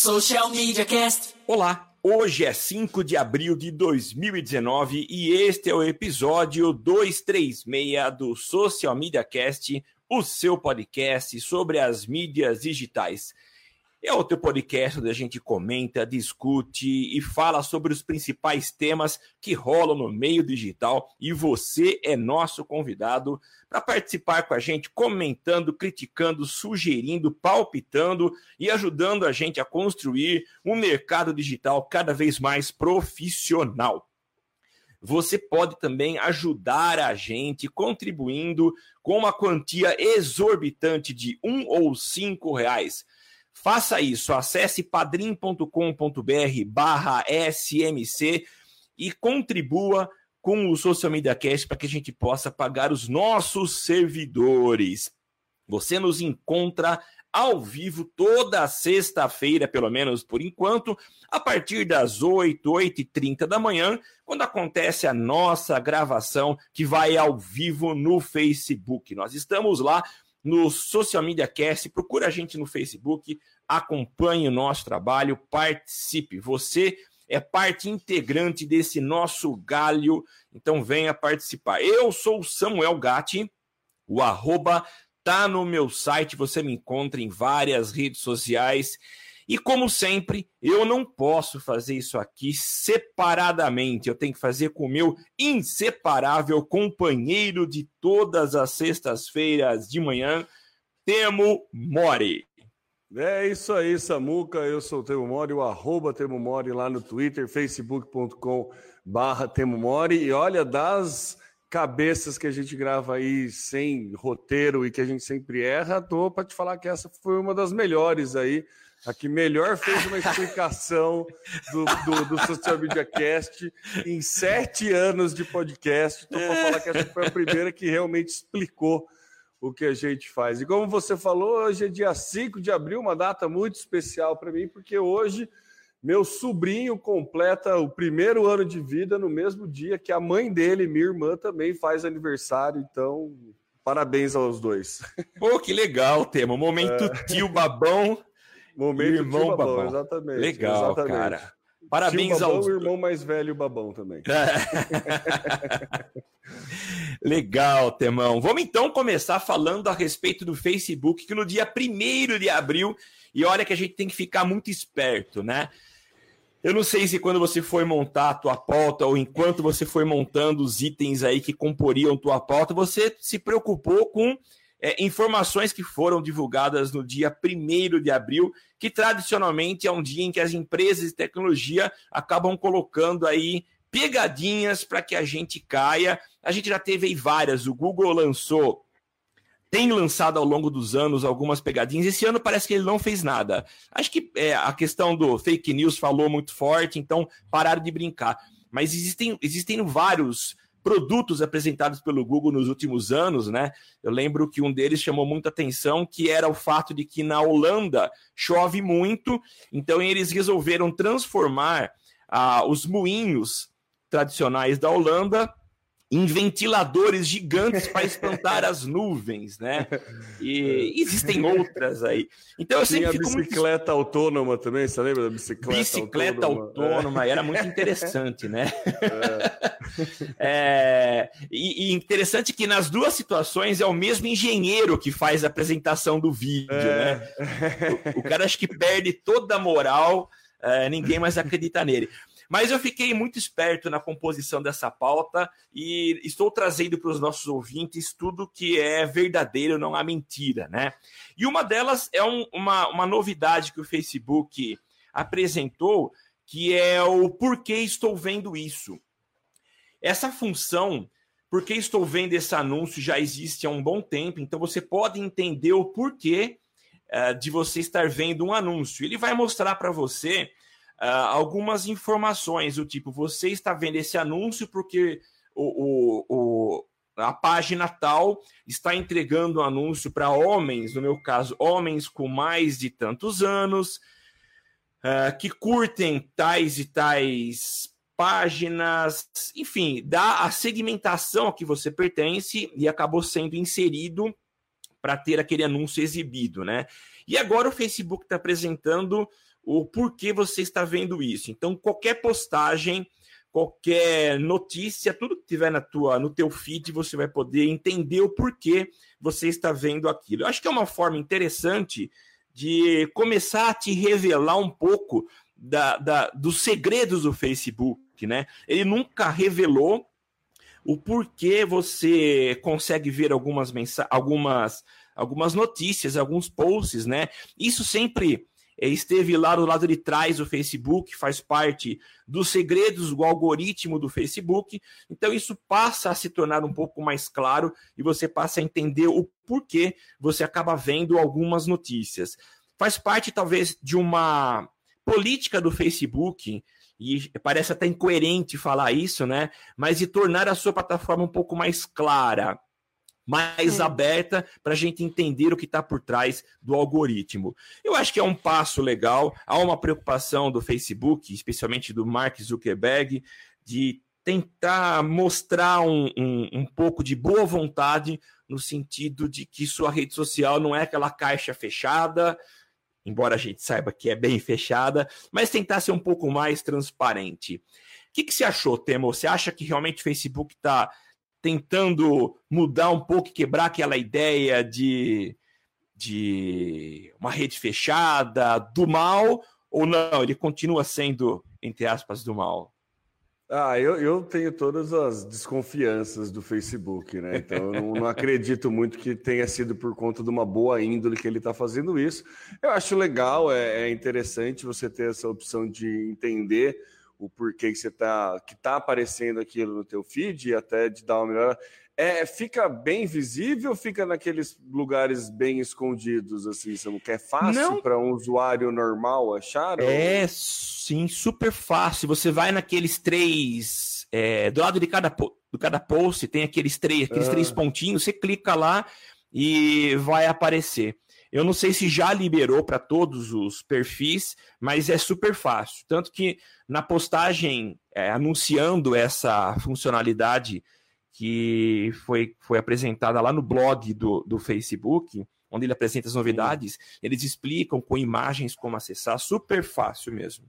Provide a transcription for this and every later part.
Social Media Cast. Olá, hoje é 5 de abril de 2019 e este é o episódio 236 do Social Media Cast, o seu podcast sobre as mídias digitais. É o teu podcast onde a gente comenta, discute e fala sobre os principais temas que rolam no meio digital e você é nosso convidado para participar com a gente, comentando, criticando, sugerindo, palpitando e ajudando a gente a construir um mercado digital cada vez mais profissional. Você pode também ajudar a gente contribuindo com uma quantia exorbitante de um ou cinco reais Faça isso, acesse padrim.com.br barra SMC e contribua com o Social Media Cast para que a gente possa pagar os nossos servidores. Você nos encontra ao vivo toda sexta-feira, pelo menos por enquanto, a partir das 8, 8 e 30 da manhã, quando acontece a nossa gravação que vai ao vivo no Facebook. Nós estamos lá no Social Media Cast. Procura a gente no Facebook, acompanhe o nosso trabalho, participe. Você é parte integrante desse nosso galho, então venha participar. Eu sou o Samuel Gatti, o arroba tá no meu site, você me encontra em várias redes sociais. E como sempre, eu não posso fazer isso aqui separadamente. Eu tenho que fazer com o meu inseparável companheiro de todas as sextas-feiras de manhã, Temo Mori. É isso aí, Samuca. Eu sou o Temo Mori, o arroba Temo Mori lá no Twitter, facebook.com barra Temo Mori. E olha, das cabeças que a gente grava aí sem roteiro e que a gente sempre erra, tô para te falar que essa foi uma das melhores aí a que melhor fez uma explicação do, do, do Social Media Cast em sete anos de podcast. Então, vou falar que essa foi a primeira que realmente explicou o que a gente faz. E como você falou, hoje é dia 5 de abril, uma data muito especial para mim, porque hoje meu sobrinho completa o primeiro ano de vida no mesmo dia que a mãe dele, minha irmã, também faz aniversário. Então, parabéns aos dois. Pô, que legal, tema. Momento é. tio babão Momento irmão babão, babão, exatamente. Legal, exatamente. cara. Parabéns babão, aos... o irmão mais velho babão também. Legal, Temão. Vamos então começar falando a respeito do Facebook, que no dia 1 de abril, e olha que a gente tem que ficar muito esperto, né? Eu não sei se quando você foi montar a tua pauta ou enquanto você foi montando os itens aí que comporiam tua pauta, você se preocupou com é, informações que foram divulgadas no dia 1 de abril, que tradicionalmente é um dia em que as empresas de tecnologia acabam colocando aí pegadinhas para que a gente caia. A gente já teve aí várias. O Google lançou, tem lançado ao longo dos anos algumas pegadinhas. Esse ano parece que ele não fez nada. Acho que é, a questão do fake news falou muito forte, então pararam de brincar. Mas existem, existem vários produtos apresentados pelo Google nos últimos anos, né? Eu lembro que um deles chamou muita atenção, que era o fato de que na Holanda chove muito, então eles resolveram transformar ah, os moinhos tradicionais da Holanda em ventiladores gigantes para espantar as nuvens, né? E existem outras aí. Então eu Tinha sempre fico bicicleta muito... autônoma também, você lembra da bicicleta, bicicleta autônoma? autônoma é. Era muito interessante, né? É. é... E, e, interessante que nas duas situações é o mesmo engenheiro que faz a apresentação do vídeo, é. né? O, o, cara acho que perde toda a moral, é, ninguém mais acredita nele. Mas eu fiquei muito esperto na composição dessa pauta e estou trazendo para os nossos ouvintes tudo que é verdadeiro, não há mentira, né? E uma delas é um, uma, uma novidade que o Facebook apresentou, que é o porquê estou vendo isso. Essa função, porque estou vendo esse anúncio, já existe há um bom tempo, então você pode entender o porquê uh, de você estar vendo um anúncio. Ele vai mostrar para você uh, algumas informações, do tipo, você está vendo esse anúncio porque o, o, o a página tal está entregando um anúncio para homens, no meu caso, homens com mais de tantos anos, uh, que curtem tais e tais páginas, enfim, dá a segmentação a que você pertence e acabou sendo inserido para ter aquele anúncio exibido, né? E agora o Facebook está apresentando o porquê você está vendo isso. Então, qualquer postagem, qualquer notícia, tudo que tiver na tua, no teu feed, você vai poder entender o porquê você está vendo aquilo. Eu acho que é uma forma interessante de começar a te revelar um pouco da, da, dos segredos do Facebook, né? Ele nunca revelou o porquê você consegue ver algumas mensagens, algumas, algumas notícias, alguns posts, né? Isso sempre esteve lá do lado de trás do Facebook, faz parte dos segredos do algoritmo do Facebook. Então, isso passa a se tornar um pouco mais claro e você passa a entender o porquê você acaba vendo algumas notícias. Faz parte, talvez, de uma política do Facebook, e parece até incoerente falar isso, né? Mas de tornar a sua plataforma um pouco mais clara mais é. aberta para a gente entender o que está por trás do algoritmo. Eu acho que é um passo legal. Há uma preocupação do Facebook, especialmente do Mark Zuckerberg, de tentar mostrar um, um, um pouco de boa vontade no sentido de que sua rede social não é aquela caixa fechada, embora a gente saiba que é bem fechada, mas tentar ser um pouco mais transparente. O que, que você achou, Temo? Você acha que realmente o Facebook está tentando mudar um pouco, quebrar aquela ideia de, de uma rede fechada, do mal, ou não? Ele continua sendo, entre aspas, do mal? Ah, eu, eu tenho todas as desconfianças do Facebook, né? Então eu não, não acredito muito que tenha sido por conta de uma boa índole que ele está fazendo isso. Eu acho legal, é, é interessante você ter essa opção de entender o porquê que você tá que tá aparecendo aquilo no teu feed e até de dar uma melhor é, fica bem visível, fica naqueles lugares bem escondidos assim, que é fácil para um usuário normal achar? É, ou... sim, super fácil. Você vai naqueles três é, do lado de cada do cada post tem aqueles três, aqueles ah. três pontinhos, você clica lá e vai aparecer. Eu não sei se já liberou para todos os perfis, mas é super fácil. Tanto que na postagem é, anunciando essa funcionalidade que foi, foi apresentada lá no blog do, do Facebook, onde ele apresenta as novidades, Sim. eles explicam com imagens como acessar, super fácil mesmo.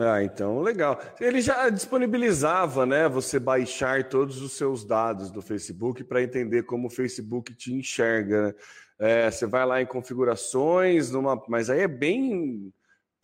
Ah, então legal. Ele já disponibilizava, né, você baixar todos os seus dados do Facebook para entender como o Facebook te enxerga. Né? É, você vai lá em configurações, numa, mas aí é bem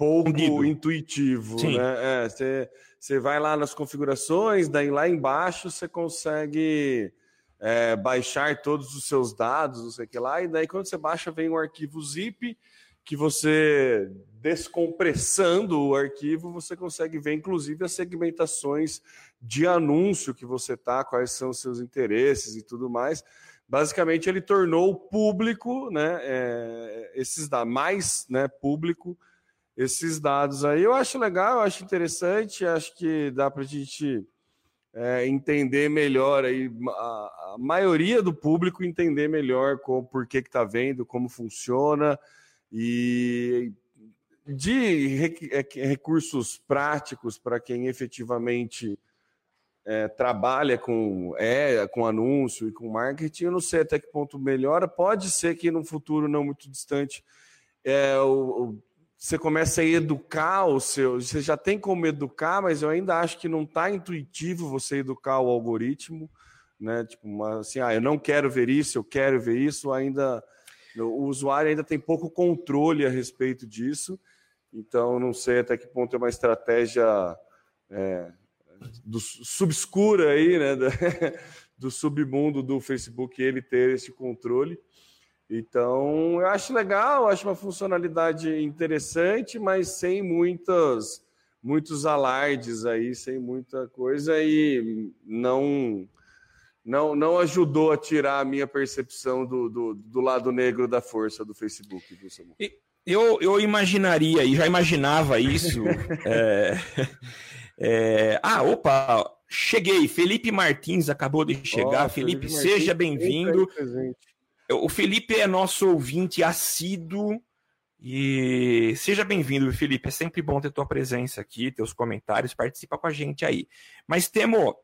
pouco intuitivo, Sim. né? É, você, você vai lá nas configurações, daí lá embaixo você consegue é, baixar todos os seus dados, não sei o que lá, e daí quando você baixa vem um arquivo zip que você descompressando o arquivo, você consegue ver inclusive as segmentações de anúncio que você tá, quais são os seus interesses e tudo mais basicamente ele tornou público, né, é, esses dados, mais né, público esses dados aí. Eu acho legal, eu acho interessante, acho que dá para a gente é, entender melhor aí, a, a, maioria do público entender melhor como, por que está vendo, como funciona e de é, recursos práticos para quem efetivamente é, trabalha com, é, com anúncio e com marketing, eu não sei até que ponto melhora. Pode ser que no futuro não muito distante é, o, o, você comece a educar o seu. Você já tem como educar, mas eu ainda acho que não está intuitivo você educar o algoritmo. Né? Tipo, assim, ah, eu não quero ver isso, eu quero ver isso. Ainda o usuário ainda tem pouco controle a respeito disso. Então, não sei até que ponto é uma estratégia é, do subscura aí, né, do submundo do Facebook, ele ter esse controle. Então, eu acho legal, acho uma funcionalidade interessante, mas sem muitas, muitos alardes aí, sem muita coisa e não não, não ajudou a tirar a minha percepção do, do, do lado negro da força do Facebook. Eu, eu imaginaria, e já imaginava isso, é, é... Ah, opa, cheguei. Felipe Martins acabou de chegar. Felipe, Felipe seja bem-vindo. O Felipe é nosso ouvinte assíduo. E seja bem-vindo, Felipe. É sempre bom ter tua presença aqui, teus comentários, participa com a gente aí. Mas, Temo,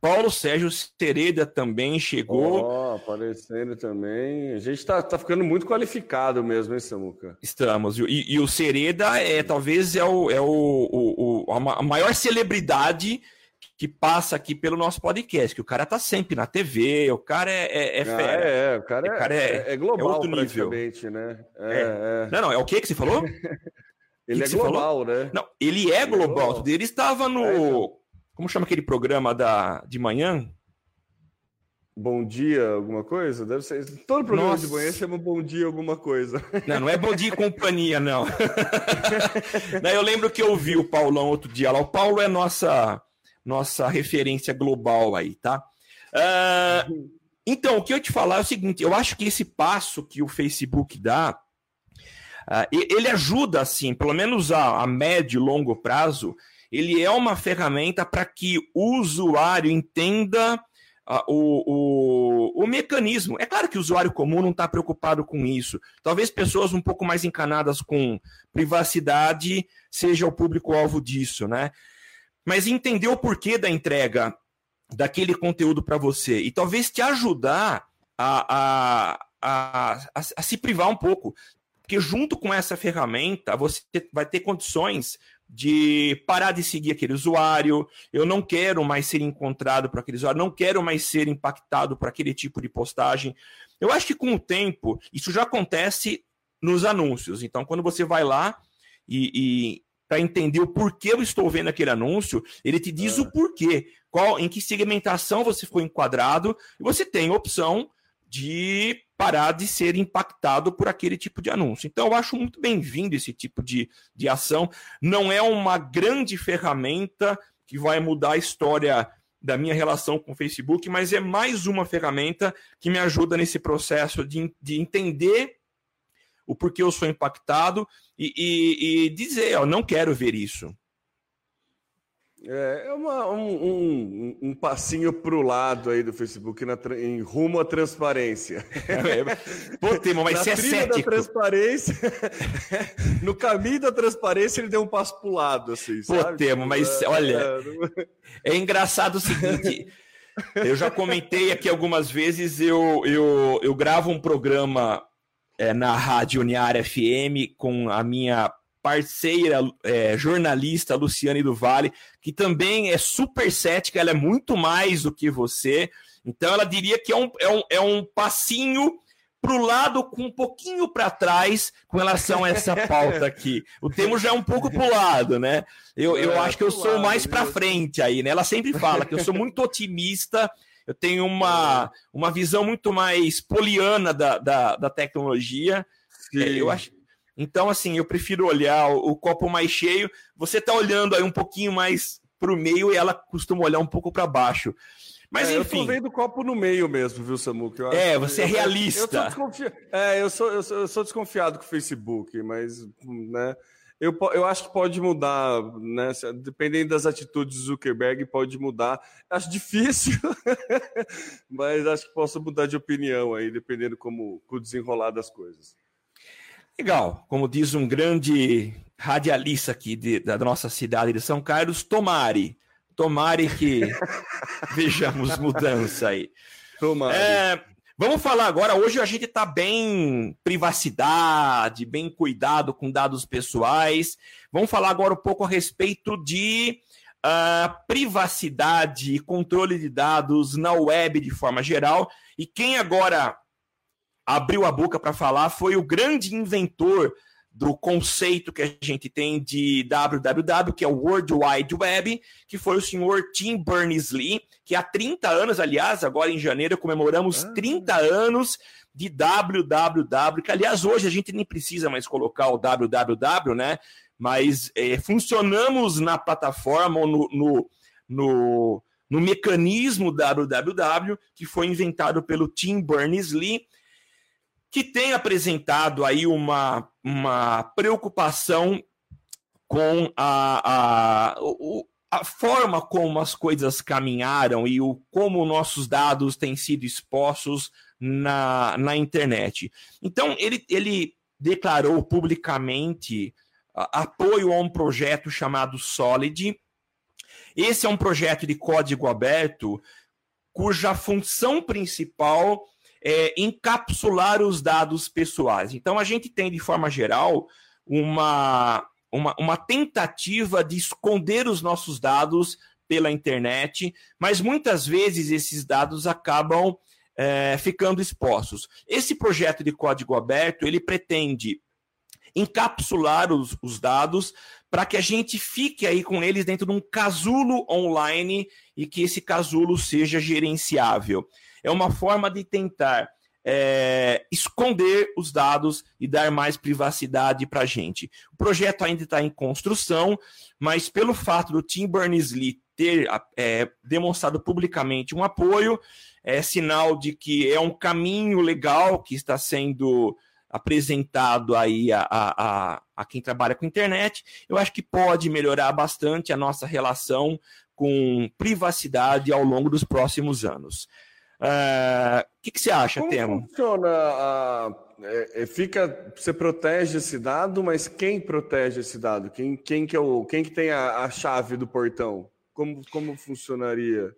Paulo Sérgio Sereda também chegou. Ó, oh, aparecendo também. A gente está tá ficando muito qualificado mesmo, hein, Samuca? Estamos. E, e o Sereda é talvez é, o, é o, o, o, a maior celebridade que passa aqui pelo nosso podcast, que o cara tá sempre na TV, o cara é, é, é ah, fera. Ah, é, o cara, é, cara é, é, é global é praticamente, nível. né? É, é, Não, não, é o que que você falou? ele que é global, né? Não, ele é global. Ele estava no... Como chama aquele programa da, de manhã? Bom dia, alguma coisa? Deve ser. Todo programa Nossa. de manhã chama Bom dia, alguma coisa. Não, não é Bom dia e companhia, não. não. Eu lembro que eu vi o Paulão outro dia lá. O Paulo é nossa nossa referência global aí, tá? Uh, então, o que eu te falar é o seguinte: eu acho que esse passo que o Facebook dá, uh, ele ajuda, assim, pelo menos a, a médio e longo prazo, ele é uma ferramenta para que o usuário entenda uh, o, o, o, mecanismo. É claro que o usuário comum não está preocupado com isso. Talvez pessoas um pouco mais encanadas com privacidade seja o público-alvo disso, né? Mas entender o porquê da entrega daquele conteúdo para você e talvez te ajudar a, a, a, a, a se privar um pouco. Porque junto com essa ferramenta, você vai ter condições de parar de seguir aquele usuário, eu não quero mais ser encontrado por aquele usuário, não quero mais ser impactado por aquele tipo de postagem. Eu acho que com o tempo, isso já acontece nos anúncios. Então, quando você vai lá e, e para entender o porquê eu estou vendo aquele anúncio, ele te diz o porquê, qual, em que segmentação você foi enquadrado, e você tem a opção de parar de ser impactado por aquele tipo de anúncio. Então, eu acho muito bem-vindo esse tipo de, de ação. Não é uma grande ferramenta que vai mudar a história da minha relação com o Facebook, mas é mais uma ferramenta que me ajuda nesse processo de, de entender o porquê eu sou impactado e, e, e dizer, ó, não quero ver isso. É, é uma, um, um, um, passinho para o lado aí do Facebook na, em rumo à transparência. É, pô, Timo, mas você é cético. Da transparência, no caminho da transparência, ele deu um passo para o lado, assim, Pô, sabe? Temo, mas é, olha, é engraçado o seguinte. Eu já comentei aqui algumas vezes, eu, eu, eu gravo um programa é, na Rádio Uniária FM com a minha parceira é, jornalista Luciane do Vale, que também é super cética, ela é muito mais do que você. Então ela diria que é um, é um, é um passinho para o lado com um pouquinho para trás com relação a essa pauta aqui. O termo já é um pouco para o lado, né? Eu, eu é, acho que eu sou lado, mais para frente aí, né? Ela sempre fala que eu sou muito otimista, eu tenho uma, uma visão muito mais poliana da, da, da tecnologia. É, eu acho, então, assim, eu prefiro olhar o, o copo mais cheio. Você está olhando aí um pouquinho mais para o meio e ela costuma olhar um pouco para baixo. Mas é, enfim. Eu tô vendo o copo no meio mesmo, viu, Samuca? É, você é realista. Eu, eu, sou é, eu sou, eu, sou, eu sou desconfiado com o Facebook, mas, né? Eu, eu acho que pode mudar, né? Dependendo das atitudes do Zuckerberg, pode mudar. Acho difícil, mas acho que posso mudar de opinião aí, dependendo como o desenrolar das coisas. Legal, como diz um grande radialista aqui de, da nossa cidade de São Carlos, tomare. Tomare que vejamos mudança aí. Tomare. É, vamos falar agora, hoje a gente está bem privacidade, bem cuidado com dados pessoais. Vamos falar agora um pouco a respeito de uh, privacidade e controle de dados na web de forma geral. E quem agora abriu a boca para falar foi o grande inventor do conceito que a gente tem de www, que é o World Wide Web, que foi o senhor Tim Berners-Lee, que há 30 anos, aliás, agora em janeiro comemoramos ah. 30 anos de www, que aliás hoje a gente nem precisa mais colocar o www, né? Mas é, funcionamos na plataforma, no, no, no, no mecanismo www, que foi inventado pelo Tim Berners-Lee, que tem apresentado aí uma, uma preocupação com a, a, a forma como as coisas caminharam e o, como nossos dados têm sido expostos na, na internet. Então, ele, ele declarou publicamente apoio a um projeto chamado Solid, Esse é um projeto de código aberto cuja função principal é encapsular os dados pessoais. Então, a gente tem, de forma geral, uma, uma, uma tentativa de esconder os nossos dados pela internet, mas muitas vezes esses dados acabam é, ficando expostos. Esse projeto de código aberto ele pretende encapsular os, os dados para que a gente fique aí com eles dentro de um casulo online e que esse casulo seja gerenciável. É uma forma de tentar é, esconder os dados e dar mais privacidade para a gente. O projeto ainda está em construção, mas pelo fato do Tim Berners-Lee ter é, demonstrado publicamente um apoio, é sinal de que é um caminho legal que está sendo apresentado aí a, a, a, quem trabalha com internet. Eu acho que pode melhorar bastante a nossa relação com privacidade ao longo dos próximos anos. O uh, que, que, você acha, Como Temo? funciona a, é, é, fica, você protege esse dado, mas quem protege esse dado? Quem, quem que é o, quem que tem a, a chave do portão? Como, como funcionaria?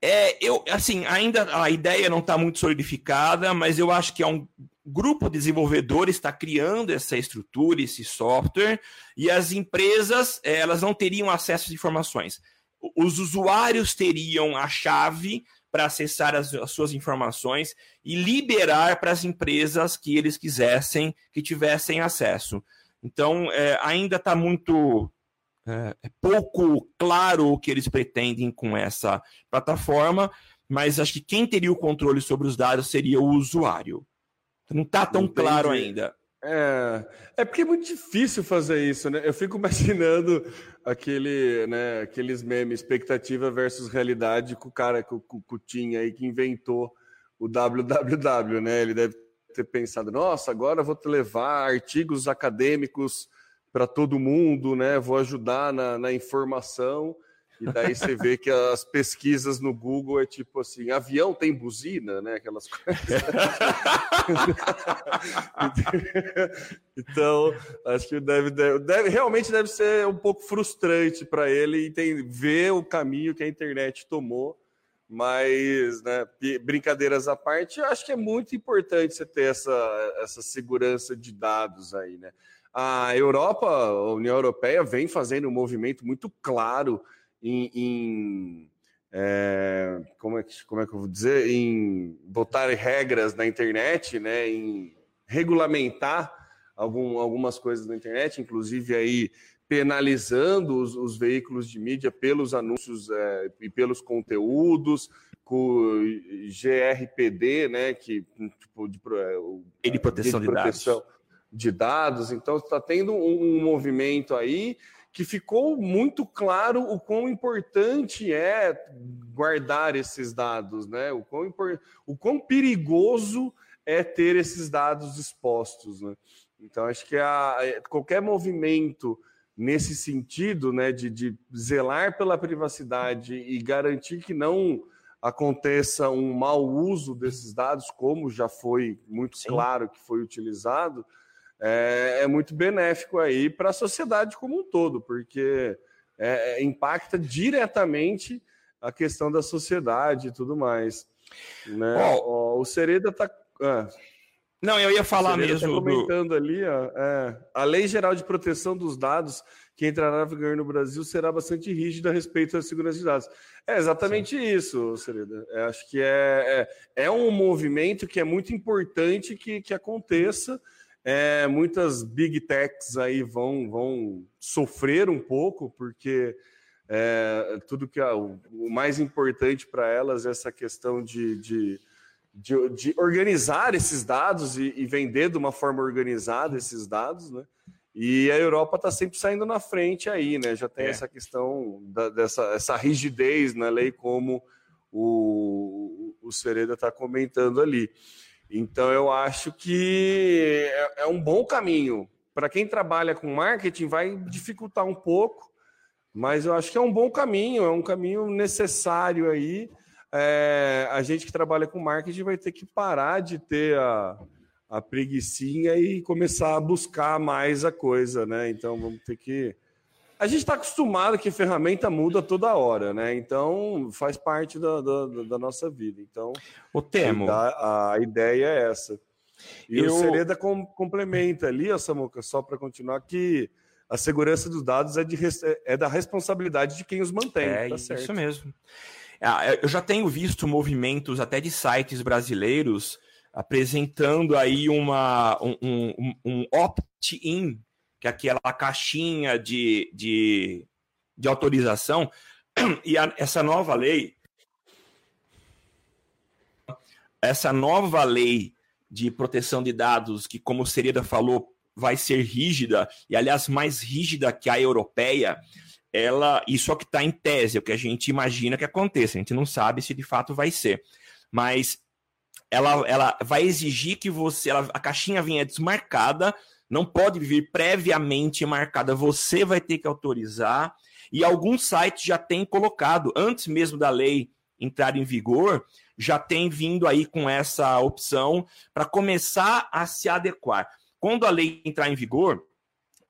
É, eu, assim, ainda a ideia não está muito solidificada, mas eu acho que é um grupo de desenvolvedores está criando essa estrutura, esse software, e as empresas elas não teriam acesso às informações. Os usuários teriam a chave para acessar as, as, suas informações e liberar para as empresas que eles quisessem que tivessem acesso. Então, é, ainda está muito é, é pouco claro o que eles pretendem com essa plataforma, mas acho que quem teria o controle sobre os dados seria o usuário. Não está tão Entendi. claro ainda. É, é porque é muito difícil fazer isso, né? Eu fico imaginando aquele, né, aqueles memes, expectativa versus realidade, com o cara, com, com, com o Tim aí que inventou o www, né? Ele deve ter pensado, nossa, agora vou te levar artigos acadêmicos para todo mundo, né? Vou ajudar na, na informação. E daí você vê que as pesquisas no Google é tipo assim, avião tem buzina, né? Aquelas coisas. então, acho que deve, deve, realmente deve ser um pouco frustrante para ele tem, ver o caminho que a internet tomou. Mas, né, brincadeiras à parte, eu acho que é muito importante você ter essa, essa segurança de dados aí, né? A Europa, a União Europeia, vem fazendo um movimento muito claro em, em é, como, é que, como é que eu vou dizer? Em botar regras na internet, né? Em regulamentar algum, algumas coisas na internet, inclusive aí penalizando os, os veículos de mídia pelos anúncios é, e pelos conteúdos, com GRPD, né? Que tipo de, é, de proteção de, de dados de dados. Então, está tendo um, um, movimento aí que ficou muito claro o quão importante é guardar esses dados, né? O quão, o quão perigoso é ter esses dados expostos, né? Então, acho que a, qualquer movimento nesse sentido, né, de, de zelar pela privacidade e garantir que não aconteça um mau uso desses dados, como já foi muito Sim. claro que foi utilizado, é, é muito benéfico aí para a sociedade como um todo, porque é, é, impacta diretamente a questão da sociedade e tudo mais. Né? Oh, o Sereda está. Ah, não, eu ia falar tá mesmo. Tá comentando do... ali, ó, é, a Lei Geral de Proteção dos Dados que entrará vigor no Brasil será bastante rígida a respeito da segurança de dados. É exatamente Sim. isso, Sereda. É, acho que é, é, é, um movimento que é muito importante que, que aconteça é, muitas big techs aí vão, vão sofrer um pouco, porque é, tudo que é, o, o, mais importante para elas é essa questão de, de, de, de organizar esses dados e, e, vender de uma forma organizada esses dados, né? E a Europa está sempre saindo na frente aí, né? Já tem é. essa questão da, dessa essa rigidez na lei, como o, o Sereda está comentando ali. Então, eu acho que é, é um bom caminho. Para quem trabalha com marketing, vai dificultar um pouco, mas eu acho que é um bom caminho, é um caminho necessário aí. É, a gente que trabalha com marketing vai ter que parar de ter a, a preguiçinha e começar a buscar mais a coisa, né? Então vamos ter que A gente está acostumado que ferramenta muda toda hora, né? Então faz parte da, da, da nossa vida. Então, o Temo. A, a ideia é essa. E Eu... o Sereda com, complementa ali, ó, Samuca, só para continuar, que a segurança dos dados é, de, é da responsabilidade de quem os mantém. É tá isso mesmo. Ah, eu já tenho visto movimentos até de sites brasileiros apresentando aí uma, um, um, um opt-in que é aquela caixinha de, de, de autorização, e a, essa nova lei, essa nova lei de proteção de dados, que, como o Sereda falou, vai ser rígida, e aliás, mais rígida que a europeia, ela, isso é o que está em tese, é o que a gente imagina que aconteça. A gente não sabe se de fato vai ser. Mas ela, ela vai exigir que você. Ela, a caixinha venha desmarcada não pode vir previamente marcada, você vai ter que autorizar. E alguns sites já têm colocado, antes mesmo da lei entrar em vigor, já tem vindo aí com essa opção para começar a se adequar. Quando a lei entrar em vigor,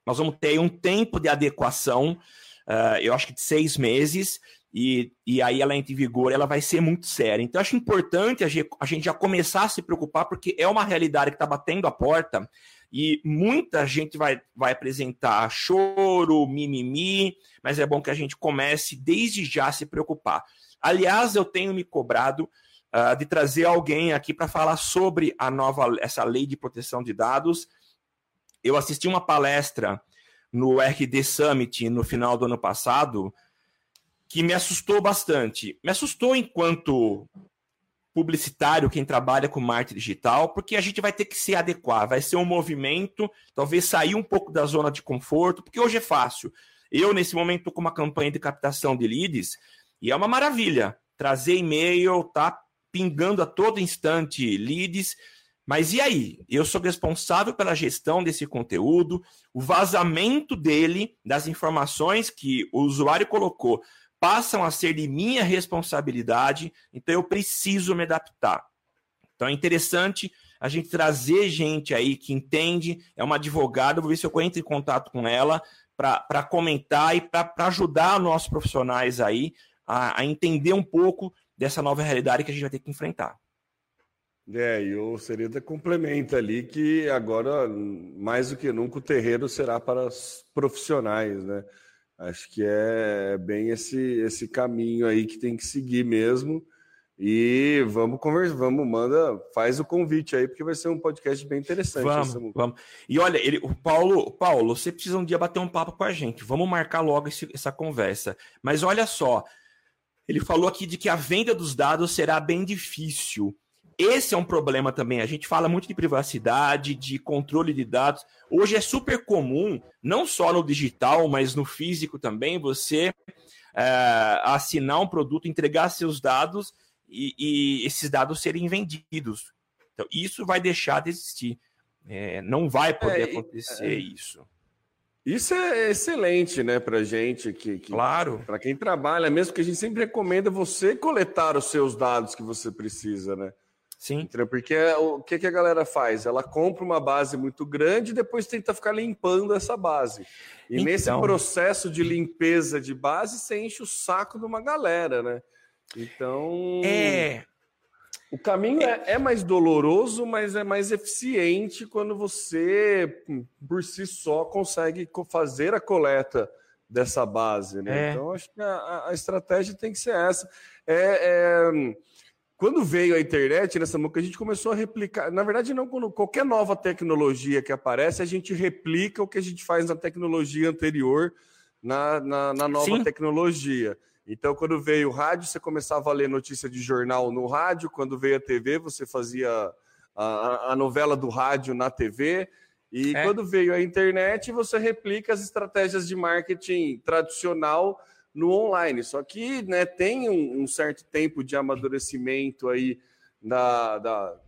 nós vamos ter um tempo de adequação, uh, eu acho que de seis meses, e, e aí ela entra em vigor, ela vai ser muito séria. Então, acho importante a gente, a gente já começar a se preocupar, porque é uma realidade que está batendo a porta, e muita gente vai, vai apresentar choro, mimimi, mas é bom que a gente comece desde já a se preocupar. Aliás, eu tenho me cobrado uh, de trazer alguém aqui para falar sobre a nova essa lei de proteção de dados. Eu assisti uma palestra no RD Summit no final do ano passado que me assustou bastante. Me assustou enquanto publicitário, quem trabalha com marketing digital, porque a gente vai ter que se adequar, vai ser um movimento, talvez sair um pouco da zona de conforto, porque hoje é fácil. Eu, nesse momento, estou com uma campanha de captação de leads e é uma maravilha. Trazer e-mail, tá pingando a todo instante leads. Mas e aí? Eu sou responsável pela gestão desse conteúdo, o vazamento dele, das informações que o usuário colocou passam a ser de minha responsabilidade, então eu preciso me adaptar. Então é interessante a gente trazer gente aí que entende, é uma advogada, vou ver se eu entro em contato com ela para comentar e para ajudar nossos profissionais aí a, a entender um pouco dessa nova realidade que a gente vai ter que enfrentar. É, e o Sereda complementa ali que agora, mais do que nunca, o terreiro será para os profissionais, né? Acho que é bem esse, esse caminho aí que tem que seguir mesmo. E vamos conversar, vamos, manda, faz o convite aí, porque vai ser um podcast bem interessante. Vamos, vamos. E olha, ele, o Paulo, Paulo, você precisa um dia bater um papo com a gente. Vamos marcar logo esse, essa conversa. Mas olha só, ele falou aqui de que a venda dos dados será bem difícil. Esse é um problema também. A gente fala muito de privacidade, de controle de dados. Hoje é super comum, não só no digital, mas no físico também, você é, assinar um produto, entregar seus dados e, e, esses dados serem vendidos. Então, isso vai deixar de existir. É, não vai poder é, acontecer é. isso. Isso é excelente, né, para gente que, que claro, para quem trabalha, mesmo que a gente sempre recomenda você coletar os seus dados que você precisa, né? Sim. Porque o que, que a galera faz? Ela compra uma base muito grande e depois tenta ficar limpando essa base. E então... nesse processo de limpeza de base, você enche o saco de uma galera, né? Então. É. O caminho é, é, mais doloroso, mas é mais eficiente quando você, por si só, consegue fazer a coleta dessa base. Né? É. Então, acho que a, a, estratégia tem que ser essa. É, é quando veio a internet, nessa época, a gente começou a replicar. Na verdade, não, quando qualquer nova tecnologia que aparece, a gente replica o que a gente faz na tecnologia anterior, na, na, na nova Sim. tecnologia. Então, quando veio o rádio, você começava a ler notícia de jornal no rádio. Quando veio a TV, você fazia a, a novela do rádio na TV. E é. quando veio a internet, você replica as estratégias de marketing tradicional no online. Só que né, tem um, um certo tempo de amadurecimento aí da, da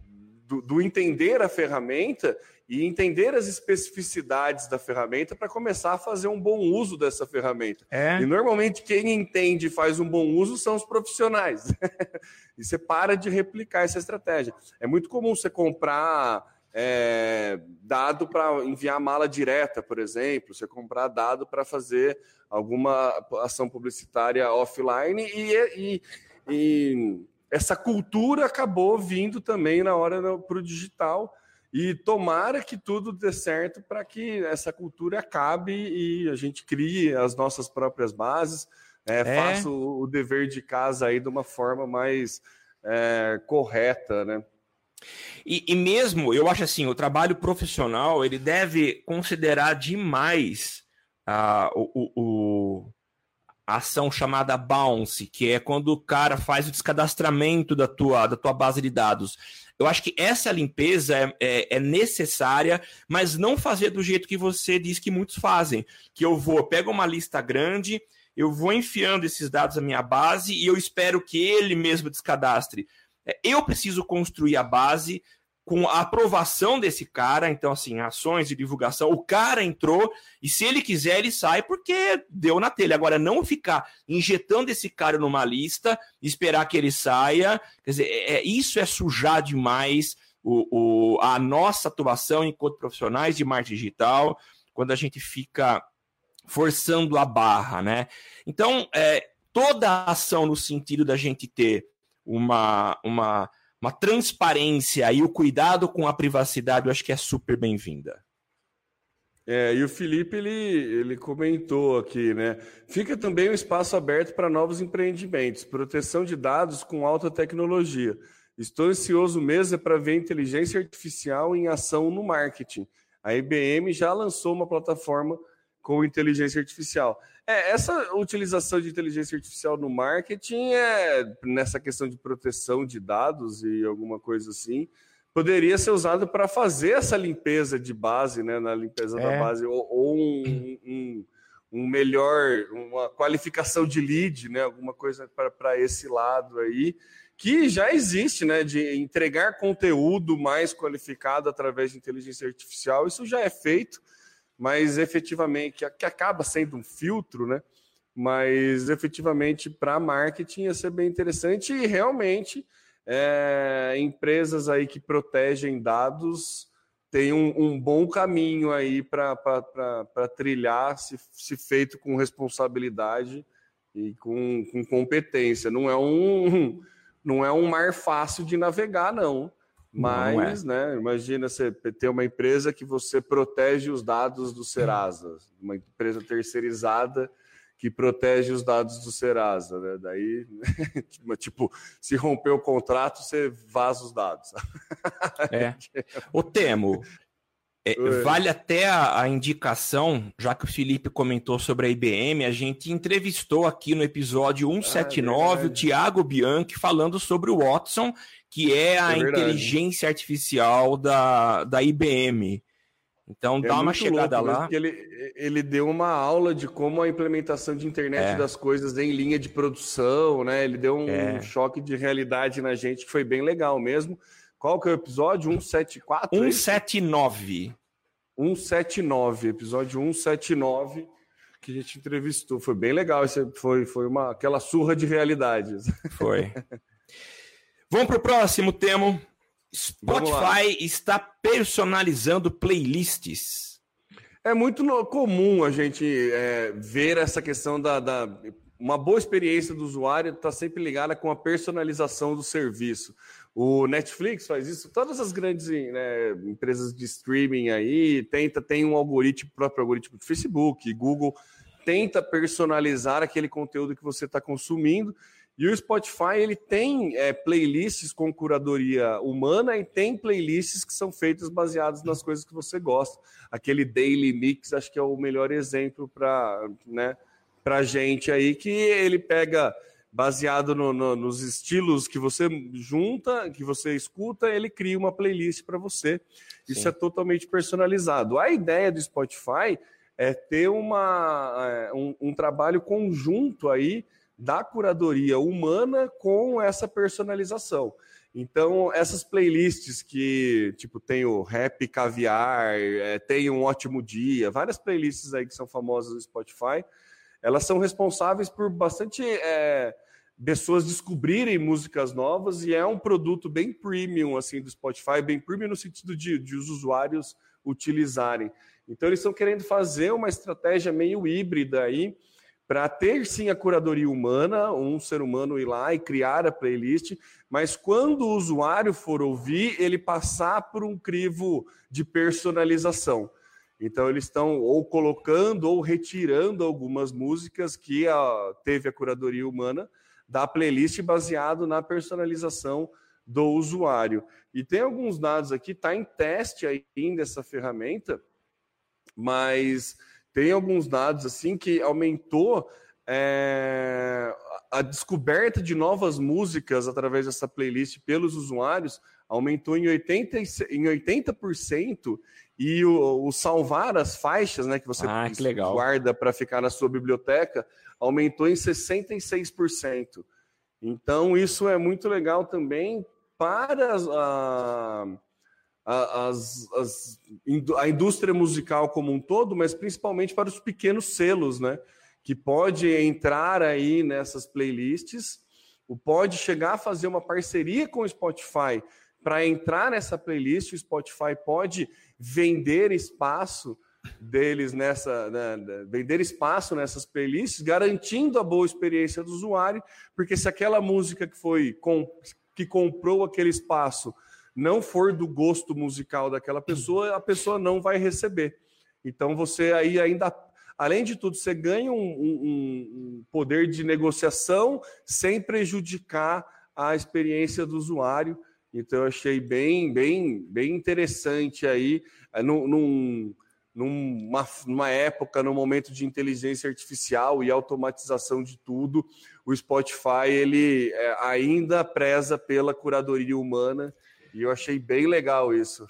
do, do, entender a ferramenta e entender as especificidades da ferramenta para começar a fazer um bom uso dessa ferramenta. É. E normalmente quem entende e faz um bom uso são os profissionais. e você para de replicar essa estratégia. É muito comum você comprar é, dado para enviar mala direta, por exemplo, você comprar dado para fazer alguma ação publicitária offline e, e, e essa cultura acabou vindo também na hora para o digital. E tomara que tudo dê certo para que essa cultura acabe e a gente crie as nossas próprias bases, é, é. faça o, o, dever de casa aí de uma forma mais é, correta, né? E, e, mesmo, eu acho assim, o trabalho profissional, ele deve considerar demais uh, o, o, a ação chamada bounce, que é quando o cara faz o descadastramento da tua, da tua base de dados. Eu acho que essa limpeza é, é, é, necessária, mas não fazer do jeito que você diz que muitos fazem. Que eu vou, pego uma lista grande, eu vou enfiando esses dados na minha base e eu espero que ele mesmo descadastre. É, eu preciso construir a base com a aprovação desse cara, então assim, ações de divulgação, o cara entrou e se ele quiser ele sai porque deu na telha. Agora não ficar injetando esse cara numa lista, esperar que ele saia, quer dizer, é, é isso é sujar demais o, o, a nossa atuação enquanto profissionais de marketing digital, quando a gente fica forçando a barra, né? Então, é, toda ação no sentido da gente ter uma, uma, uma transparência e o cuidado com a privacidade, eu acho que é super bem-vinda. É, e o Felipe ele, ele comentou aqui, né? Fica também um espaço aberto para novos empreendimentos, proteção de dados com alta tecnologia. Estou ansioso mesmo para ver inteligência artificial em ação no marketing. A IBM já lançou uma plataforma com inteligência artificial. É, essa utilização de inteligência artificial no marketing é nessa questão de proteção de dados e alguma coisa assim, poderia ser usado para fazer essa limpeza de base, né, na limpeza é. da base, ou, ou um, um, um, melhor, uma qualificação de lead, né, alguma coisa para esse lado aí, que já existe, né, de entregar conteúdo mais qualificado através de inteligência artificial, isso já é feito mas efetivamente, que, acaba sendo um filtro, né? Mas efetivamente para marketing ia ser bem interessante e realmente é, empresas aí que protegem dados têm um, um bom caminho aí para trilhar, se, se feito com responsabilidade e com, com competência. Não é um não é um mar fácil de navegar, não. Mas, é. né, imagina você ter uma empresa que você protege os dados do Serasa, uma empresa terceirizada que protege os dados do Serasa, né? Daí, tipo, se romper o contrato, você vaza os dados. É. O Temo, é, vale até a, a, indicação, já que o Felipe comentou sobre a IBM, a gente entrevistou aqui no episódio 179 ah, o Thiago Bianchi falando sobre o Watson, que é a é inteligência artificial da, da IBM. Então é dá uma chegada lá. Ele, ele deu uma aula de como a implementação de internet é. das coisas em linha de produção, né? Ele deu um é. choque de realidade na gente que foi bem legal mesmo. Qual que é o episódio? 174? 179. 179, episódio 179 que a gente entrevistou. Foi bem legal, esse foi, foi uma, aquela surra de realidades. Foi. Vamos para o próximo tema. Spotify está personalizando playlists. É muito comum a gente é, ver essa questão da, da, Uma boa experiência do usuário está sempre ligada com a personalização do serviço. O Netflix faz isso, todas as grandes né, empresas de streaming aí tenta tem um algoritmo próprio algoritmo do Facebook, Google tenta personalizar aquele conteúdo que você está consumindo. E o Spotify ele tem é, playlists com curadoria humana e tem playlists que são feitas baseadas nas coisas que você gosta. Aquele Daily Mix acho que é o melhor exemplo para né, a gente aí, que ele pega baseado no, no, nos estilos que você junta, que você escuta, ele cria uma playlist para você. Isso Sim. é totalmente personalizado. A ideia do Spotify é ter uma, é, um, um trabalho conjunto aí da curadoria humana com essa personalização. Então, essas playlists que, tipo, tem o Rap Caviar, é, tem um Ótimo Dia, várias playlists aí que são famosas no Spotify, elas são responsáveis por bastante é, pessoas descobrirem músicas novas e é um produto bem premium assim do Spotify, bem premium no sentido de, de os usuários utilizarem. Então eles estão querendo fazer uma estratégia meio híbrida aí para ter sim a curadoria humana, um ser humano ir lá e criar a playlist, mas quando o usuário for ouvir, ele passar por um crivo de personalização. Então eles estão ou colocando ou retirando algumas músicas que a, teve a curadoria humana da playlist baseado na personalização do usuário. E tem alguns dados aqui, está em teste ainda essa ferramenta, mas tem alguns dados assim que aumentou é, a descoberta de novas músicas através dessa playlist pelos usuários aumentou em 80%, em 80% e o, o, salvar as faixas né, que você ah, que guarda para ficar na sua biblioteca aumentou em 66%. Então, isso é muito legal também para a, a, as, as, a indústria musical como um todo, mas principalmente para os pequenos selos, né? Que pode entrar aí nessas playlists, pode chegar a fazer uma parceria com o Spotify para entrar nessa playlist, o Spotify pode vender espaço deles nessa, né, vender espaço nessas playlists, garantindo a boa experiência do usuário, porque se aquela música que foi com, que comprou aquele espaço não for do gosto musical daquela pessoa, a pessoa não vai receber. Então você aí ainda, além de tudo, você ganha um, um, um poder de negociação sem prejudicar a experiência do usuário. Então eu achei bem, bem, bem interessante aí, eh, num, num, numa, numa época, num momento de inteligência artificial e automatização de tudo, o Spotify ele é, ainda preza pela curadoria humana e eu achei bem legal isso.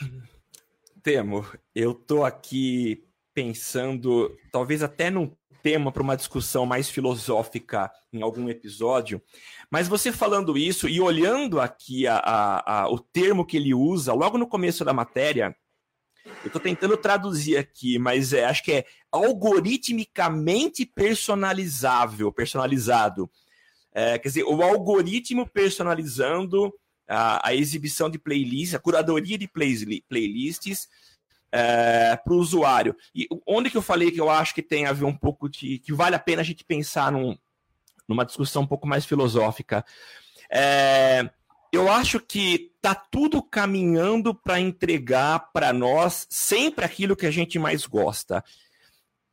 Temo, eu tô aqui pensando, talvez até num tema para uma discussão mais filosófica em algum episódio, mas você falando isso e olhando aqui a, a, a, o termo que ele usa logo no começo da matéria, eu estou tentando traduzir aqui, mas é, acho que é algoritmicamente personalizável, personalizado. É, quer dizer, o algoritmo personalizando a, a exibição de playlists, a curadoria de play, playlists é, para o usuário. E onde que eu falei que eu acho que tem a ver um pouco de. que vale a pena a gente pensar num, numa discussão um pouco mais filosófica. É, eu acho que tá tudo caminhando para entregar para nós sempre aquilo que a gente mais gosta.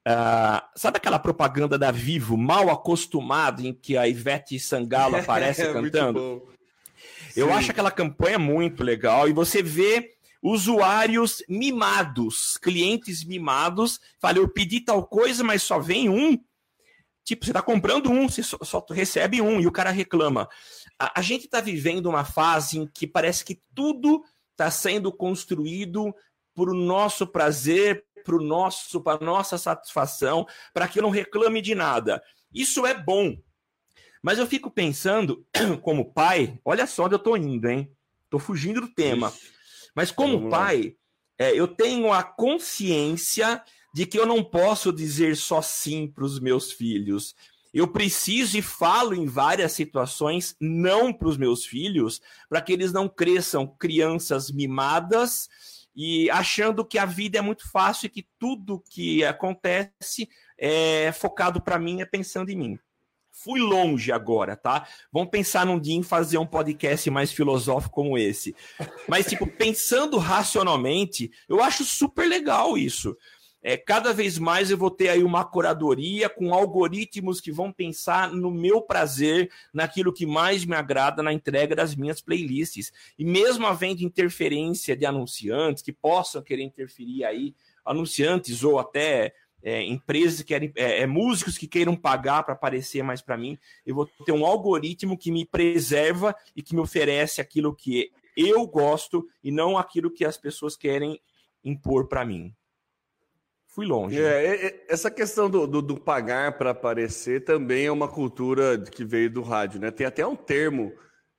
Uh, sabe aquela propaganda da Vivo, mal acostumado, em que a Ivete Sangalo aparece é, cantando? Eu Sim. acho aquela campanha muito legal e você vê usuários mimados, clientes mimados. Falei, eu pedi tal coisa, mas só vem um. Tipo, você está comprando um, você só, só, recebe um e o cara reclama. A, a gente está vivendo uma fase em que parece que tudo está sendo construído por o nosso prazer, para nosso, para nossa satisfação, para que eu não reclame de nada. Isso é bom, mas eu fico pensando, como pai, olha só onde eu tô indo, hein? Tô fugindo do tema. Mas como pai, é, eu tenho a consciência de que eu não posso dizer só sim para os meus filhos. Eu preciso e falo em várias situações não para os meus filhos, para que eles não cresçam crianças mimadas e achando que a vida é muito fácil e que tudo que acontece é focado para mim, é pensando em mim fui longe agora, tá? Vamos pensar num dia em fazer um podcast mais filosófico como esse. Mas, tipo, pensando racionalmente, eu acho super legal isso. É, cada vez mais eu vou ter aí uma curadoria com algoritmos que vão pensar no meu prazer, naquilo que mais me agrada na entrega das minhas playlists. E mesmo havendo interferência de anunciantes que possam querer interferir aí, anunciantes ou até é, empresas que querem, é, é, músicos que queiram pagar para aparecer mais para mim. Eu vou ter um algoritmo que me preserva e que me oferece aquilo que eu gosto e não aquilo que as pessoas querem impor para mim. Fui longe. É, é, é, essa questão do, do, do pagar para aparecer também é uma cultura que veio do rádio, né? Tem até um termo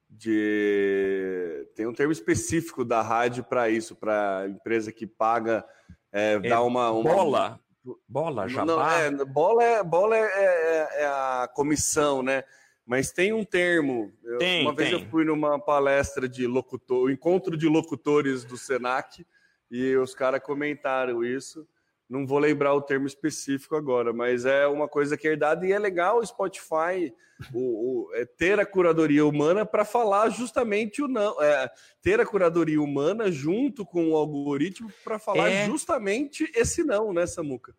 de tem um termo específico da rádio para isso, para empresa que paga é, é, dá uma, uma bola Bola, jabá? Não, é, bola é, bola é, é, é, a comissão, né? mas tem um termo. Tem, uma vez tem. eu fui numa palestra de locutor, encontro de locutores do Senac, e os caras comentaram isso. Não vou lembrar o termo específico agora, mas é uma coisa que é herdada e é legal o Spotify o, o é ter a curadoria humana para falar justamente o não, é, ter a curadoria humana junto com o algoritmo para falar É. justamente esse não, né, Samuca?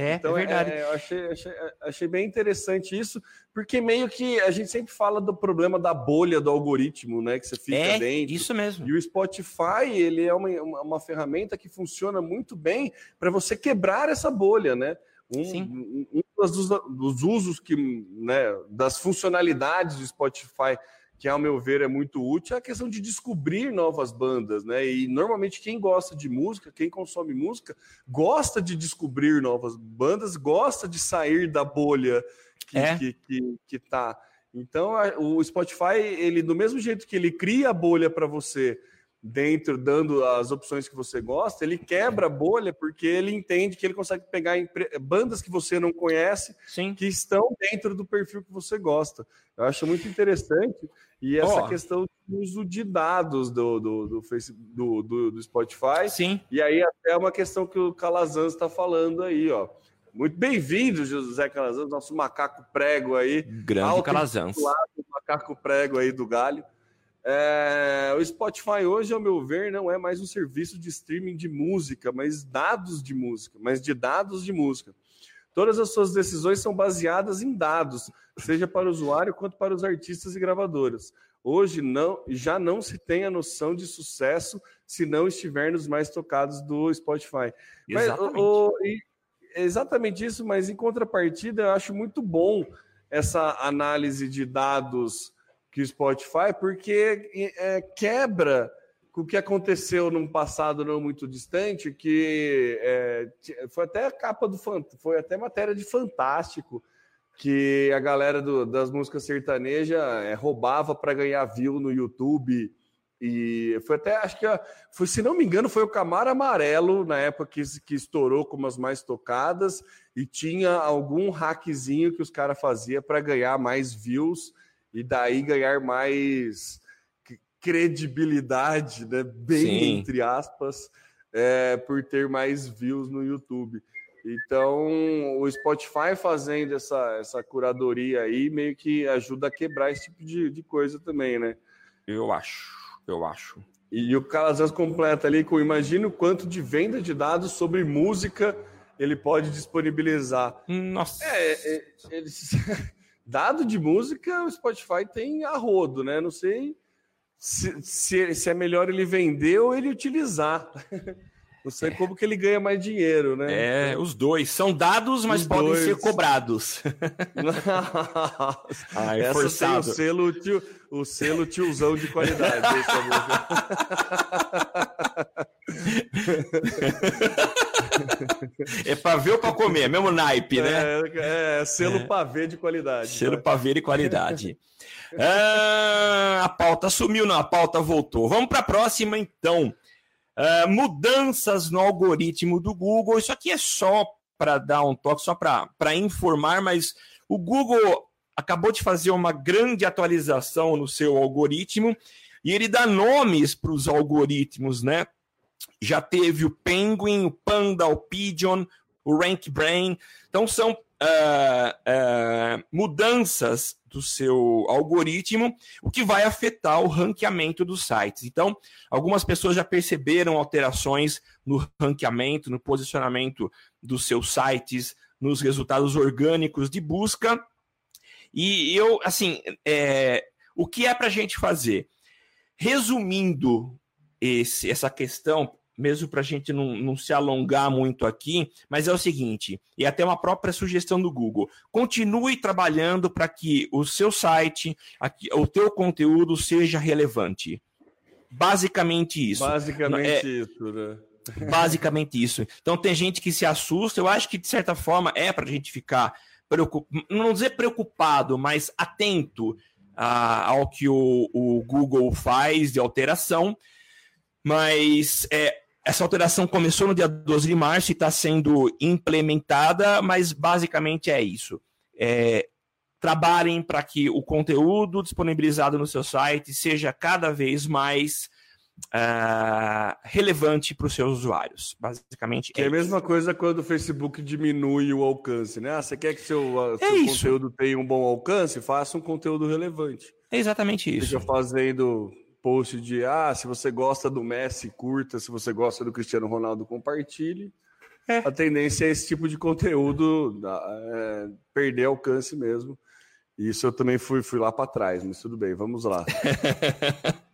É, Então, é verdade. eu achei, achei, achei bem interessante isso, porque meio que a gente sempre fala do problema da bolha do algoritmo, né? Que você fica É, dentro. isso mesmo. E o Spotify, ele é uma, uma, ferramenta que funciona muito bem para você quebrar essa bolha, né? Um, Sim. um- um dos, dos usos que, né, das funcionalidades do Spotify que, ao meu ver, é muito útil, é a questão de descobrir novas bandas, né? E normalmente quem gosta de música, quem consome música, gosta de descobrir novas bandas, gosta de sair da bolha que, É. que, que, que tá. Então, o Spotify, ele, do mesmo jeito que ele cria a bolha para você dentro, dando as opções que você gosta, ele quebra a bolha porque ele entende que ele consegue pegar bandas que você não conhece Sim. que estão dentro do perfil que você gosta. Eu acho muito interessante. E essa Ó. questão do uso de dados do, do, do, Face- do, do, do Spotify. Sim. E aí até uma questão que o Calazans está falando aí, ó. Muito bem-vindo, José Calazans, nosso macaco prego aí. Grande Calazans. macaco prego aí do galho. É, o Spotify hoje, ao meu ver, não é mais um serviço de streaming de música, mas dados de música, mas de dados de música. Todas as suas decisões são baseadas em dados, seja para o usuário quanto para os artistas e gravadoras. Hoje não, já não se tem a noção de sucesso se não estiver nos mais tocados do Spotify. Mas, Exatamente. o- o- e- é exatamente isso, mas em contrapartida, eu acho muito bom essa análise de dados que o Spotify, porque é, quebra com o que aconteceu num passado não muito distante, que é, foi até a capa do foi até matéria de Fantástico, que a galera do- das músicas sertanejas é, roubava para ganhar view no YouTube. E foi até, acho que, foi, se não me engano, foi o Camaro Amarelo, na época que, que estourou como as mais tocadas, e tinha algum hackzinho que os caras faziam para ganhar mais views e daí ganhar mais credibilidade, né? Bem Sim. entre aspas, é, por ter mais views no YouTube. Então, o Spotify fazendo essa, essa curadoria aí meio que ajuda a quebrar esse tipo de, de coisa também, né? Eu acho. Eu acho. E o Calazans completa ali com imagina o quanto de venda de dados sobre música ele pode disponibilizar. Nossa. É, é, eles- dado de música, o Spotify tem a rodo, né? Não sei se, se, se é melhor ele vender ou ele utilizar. Não sei como que ele ganha mais dinheiro, né? É, os dois. São dados, mas Os podem dois. ser cobrados. Ai, Essa tem o forçado. selo, tio, o selo tiozão de qualidade. É pra ver ou pra comer, é mesmo naipe, né? É, é, selo pavê de qualidade. Selo né? pra ver e qualidade. Ah, a pauta sumiu, não, a pauta voltou. Vamos para a próxima, então. Ah, mudanças no algoritmo do Google. Isso aqui é só para dar um toque, só para informar, mas o Google acabou de fazer uma grande atualização no seu algoritmo e ele dá nomes para os algoritmos, né? Já teve o Penguin, o Panda, o Pigeon, o Rank Brain. Então são ah, ah, mudanças do seu algoritmo, o que vai afetar o ranqueamento dos sites. Então, algumas pessoas já perceberam alterações no ranqueamento, no posicionamento dos seus sites, nos resultados orgânicos de busca. E eu, assim, é, o que é para a gente fazer? Resumindo esse, essa questão, mesmo para a gente não, não se alongar muito aqui, mas é o seguinte, e até uma própria sugestão do Google, continue trabalhando para que o seu site, aqui, o teu conteúdo seja relevante. Basicamente isso. Basicamente É- isso, né? Basicamente isso. Então tem gente que se assusta, eu acho que de certa forma é para a gente ficar preocupado, não dizer preocupado, mas atento ah, ao que o, o Google faz de alteração. Mas é, essa alteração começou no dia 12 de março e está sendo implementada, mas basicamente é isso. É, trabalhem para que o conteúdo disponibilizado no seu site seja cada vez mais uh, relevante para os seus usuários. Basicamente. É, é a mesma coisa quando o Facebook diminui o alcance, né? Ah, você quer que seu, é seu conteúdo tenha um bom alcance? Faça um conteúdo relevante. É exatamente isso. Fica fazendo post de ah, se você gosta do Messi, curta, se você gosta do Cristiano Ronaldo, compartilhe. É. A tendência é esse tipo de conteúdo é, perder alcance mesmo. Isso eu também fui, fui lá para trás, mas tudo bem, vamos lá.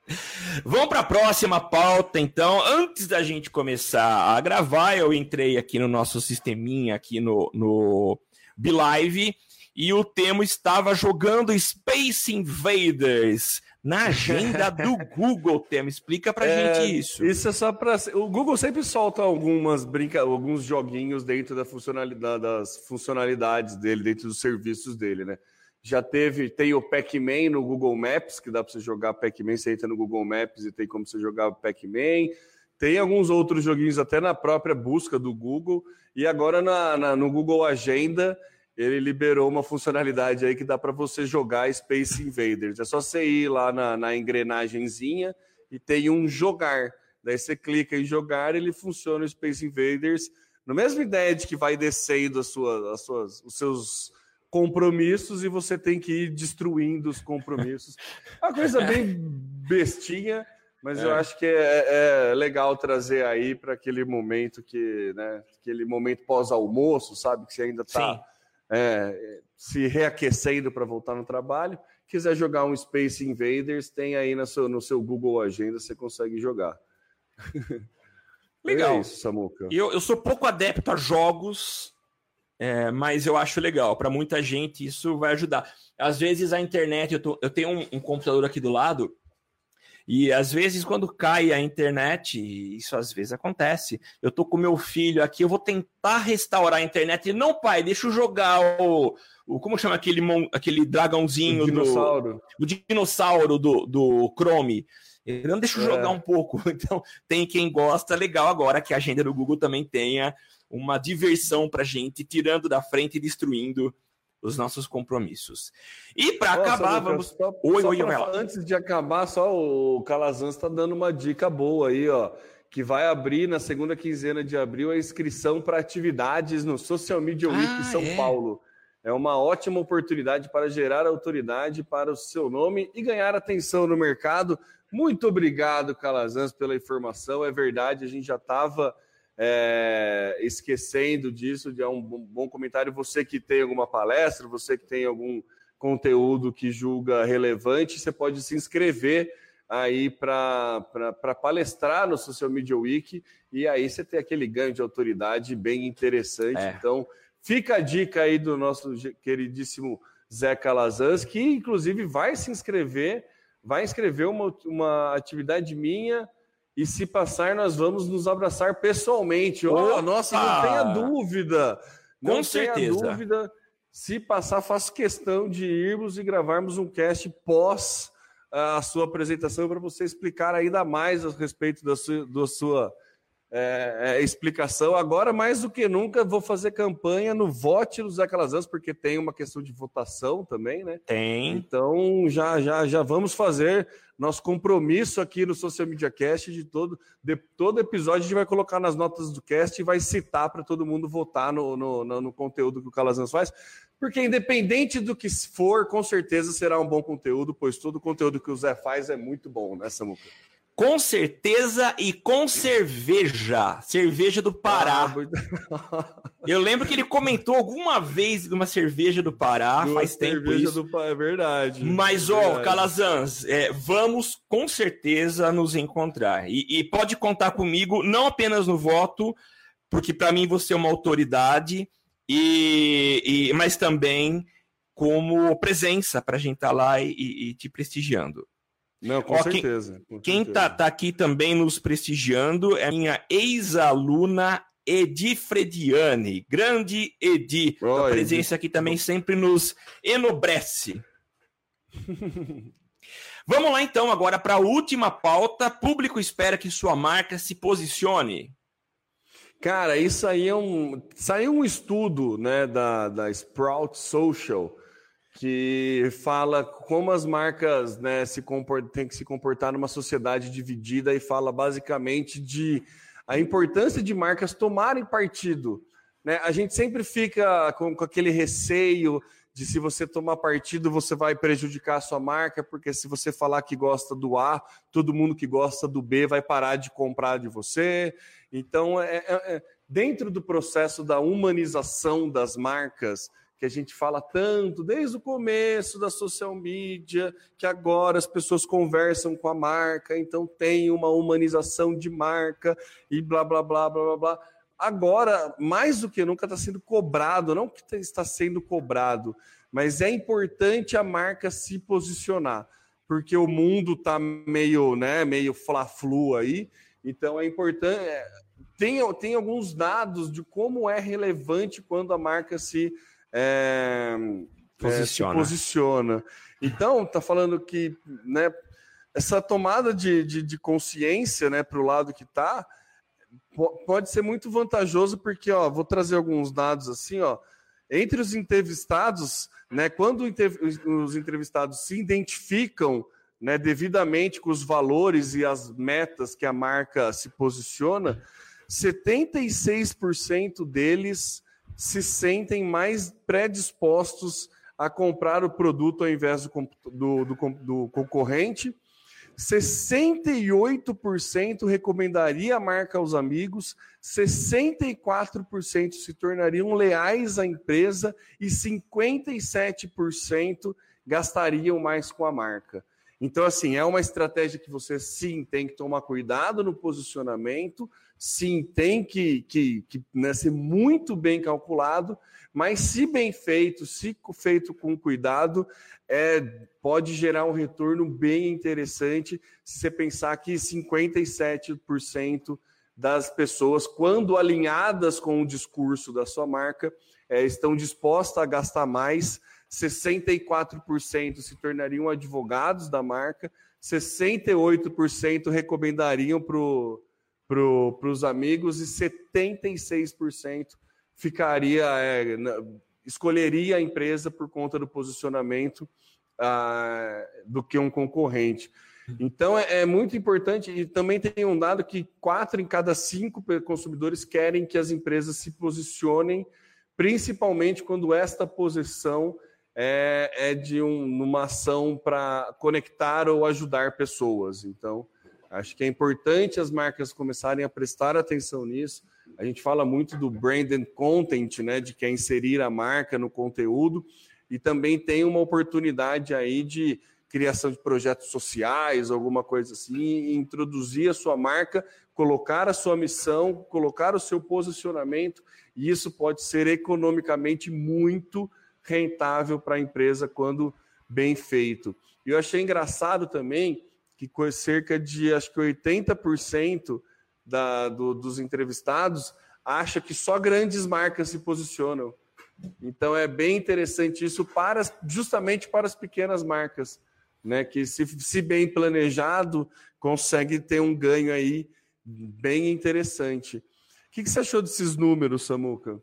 Vamos para a próxima pauta, então. Antes da gente começar a gravar, eu entrei aqui no nosso sisteminha, aqui no, no Bilive, e o Temo estava jogando Space Invaders na agenda do Google, Temo. Explica pra é, gente isso. Isso é só para O Google sempre solta algumas brinca... alguns joguinhos dentro da funcionalidade, das funcionalidades dele, dentro dos serviços dele, né? Já teve, tem o Pac-Man no Google Maps, que dá para você jogar Pac-Man, você entra no Google Maps e tem como você jogar Pac-Man. Tem alguns outros joguinhos até na própria busca do Google. E agora na, na, no Google Agenda, ele liberou uma funcionalidade aí que dá para você jogar Space Invaders. É só você ir lá na, na engrenagemzinha e tem um jogar. Daí você clica em jogar, ele funciona o Space Invaders. Na mesma ideia de que vai descendo as suas, as suas, os seus compromissos e você tem que ir destruindo os compromissos. Uma coisa bem bestinha, mas é. eu acho que é, é legal trazer aí para aquele momento que, né, aquele momento pós-almoço, sabe, que você ainda está é, se reaquecendo para voltar no trabalho. Quiser jogar um Space Invaders, tem aí no seu, no seu Google Agenda, você consegue jogar. Legal. É isso, Samuca. Eu, eu sou pouco adepto a jogos é, mas eu acho legal. Para muita gente, isso vai ajudar. Às vezes a internet, eu, tô, eu tenho um, um, computador aqui do lado, e às vezes, quando cai a internet, isso às vezes acontece. Eu tô com meu filho aqui, eu vou tentar restaurar a internet. Ele, não, pai, deixa eu jogar o. o como chama aquele, aquele dragãozinho o dinossauro. do. O dinossauro do, do Chrome. Ele não deixa eu jogar é. um pouco. Então, tem quem gosta, legal agora que a agenda do Google também tenha uma diversão para gente, tirando da frente e destruindo os nossos compromissos. E para acabar, vamos. Só, oi, só oi, oi, Antes de acabar, só o Calazans está dando uma dica boa aí, ó. Que vai abrir na segunda quinzena de abril a inscrição para atividades no Social Media Week ah, São é? Paulo. É uma ótima oportunidade para gerar autoridade para o seu nome e ganhar atenção no mercado. Muito obrigado, Calazans, pela informação. É verdade, a gente já estava é, esquecendo disso, de é um bom comentário. Você que tem alguma palestra, você que tem algum conteúdo que julga relevante, você pode se inscrever aí para palestrar no Social Media Week e aí você tem aquele ganho de autoridade bem interessante. É. Então, fica a dica aí do nosso queridíssimo Zé Calazans, que inclusive vai se inscrever, vai inscrever uma, uma atividade minha e se passar, nós vamos nos abraçar pessoalmente. Oh, nossa, não tenha dúvida. Não Com certeza. dúvida. Se passar, faço questão de irmos e gravarmos um cast pós a sua apresentação para você explicar ainda mais a respeito da sua, da sua é, é, explicação. Agora, mais do que nunca, vou fazer campanha no Vote dos Zé Calazans, porque tem uma questão de votação também, né? Tem. Então, já, já, já vamos fazer nosso compromisso aqui no Social Media Cast de todo, de todo episódio a gente vai colocar nas notas do cast e vai citar para todo mundo votar no, no, no, no conteúdo que o Calazans faz, porque independente do que for, com certeza será um bom conteúdo, pois todo o conteúdo que o Zé faz é muito bom, né, Samuca? Com certeza e com cerveja. Cerveja do Pará. Ah, Eu lembro que ele comentou alguma vez de uma cerveja do Pará, de faz tempo isso. Do... É verdade. Mas, é ó, Calazans, é, vamos com certeza nos encontrar. E, e, pode contar comigo, não apenas no voto, porque para mim você é uma autoridade, e, e mas também como presença para a gente estar tá lá e, e te prestigiando. Não, com Ó, certeza. Quem, quem está tá aqui também nos prestigiando é a minha ex-aluna Edi Frediani. Grande Edi. Oh, a presença Edi. aqui também sempre nos enobrece. Vamos lá então agora para a última pauta. Público espera que sua marca se posicione. Cara, isso aí é um. Saiu um estudo né, da, da Sprout Social que fala como as marcas né, se têm que se comportar numa sociedade dividida e fala basicamente de a importância de marcas tomarem partido. Né? A gente sempre fica com, com aquele receio de se você tomar partido, você vai prejudicar a sua marca, porque se você falar que gosta do A, todo mundo que gosta do B vai parar de comprar de você. Então, é, é, é dentro do processo da humanização das marcas, que a gente fala tanto desde o começo da social media, que agora as pessoas conversam com a marca, então tem uma humanização de marca e blá blá blá blá blá blá. Agora, mais do que nunca, está sendo cobrado, não que está sendo cobrado, mas é importante a marca se posicionar, porque o mundo está meio, né, meio fla-flu aí, então é importante. É, tem, tem alguns dados de como é relevante quando a marca se é, posiciona. É, posiciona. Então, tá falando que né, essa tomada de, de, de consciência né, para o lado que está pode ser muito vantajoso, porque ó, vou trazer alguns dados assim, ó. Entre os entrevistados, né, quando os entrevistados se identificam né, devidamente com os valores e as metas que a marca se posiciona, 76% deles se sentem mais predispostos a comprar o produto ao invés do, do, do, do concorrente. 68% recomendaria a marca aos amigos, 64% se tornariam leais à empresa e 57% gastariam mais com a marca. Então, assim, é uma estratégia que você sim tem que tomar cuidado no posicionamento, sim, tem que, que, que né, ser muito bem calculado, mas se bem feito, se feito com cuidado, é, pode gerar um retorno bem interessante se você pensar que 57% das pessoas, quando alinhadas com o discurso da sua marca, é, estão dispostas a gastar mais, 64% se tornariam advogados da marca, 68% recomendariam para o para os amigos e 76% ficaria, é, escolheria a empresa por conta do posicionamento ah, do que um concorrente. Então é, é, muito importante e também tem um dado que quatro em cada cinco consumidores querem que as empresas se posicionem, principalmente quando esta posição é, é de um, uma ação para conectar ou ajudar pessoas. Então Acho que é importante as marcas começarem a prestar atenção nisso. A gente fala muito do branded content, né, de que é inserir a marca no conteúdo, e também tem uma oportunidade aí de criação de projetos sociais, alguma coisa assim, introduzir a sua marca, colocar a sua missão, colocar o seu posicionamento, e isso pode ser economicamente muito rentável para a empresa quando bem feito. E eu achei engraçado também que cerca de acho que 80% da, do, dos entrevistados acha que só grandes marcas se posicionam. Então é bem interessante isso para justamente para as pequenas marcas, né? Que se, se bem planejado consegue ter um ganho aí bem interessante. O que, que você achou desses números, Samuca?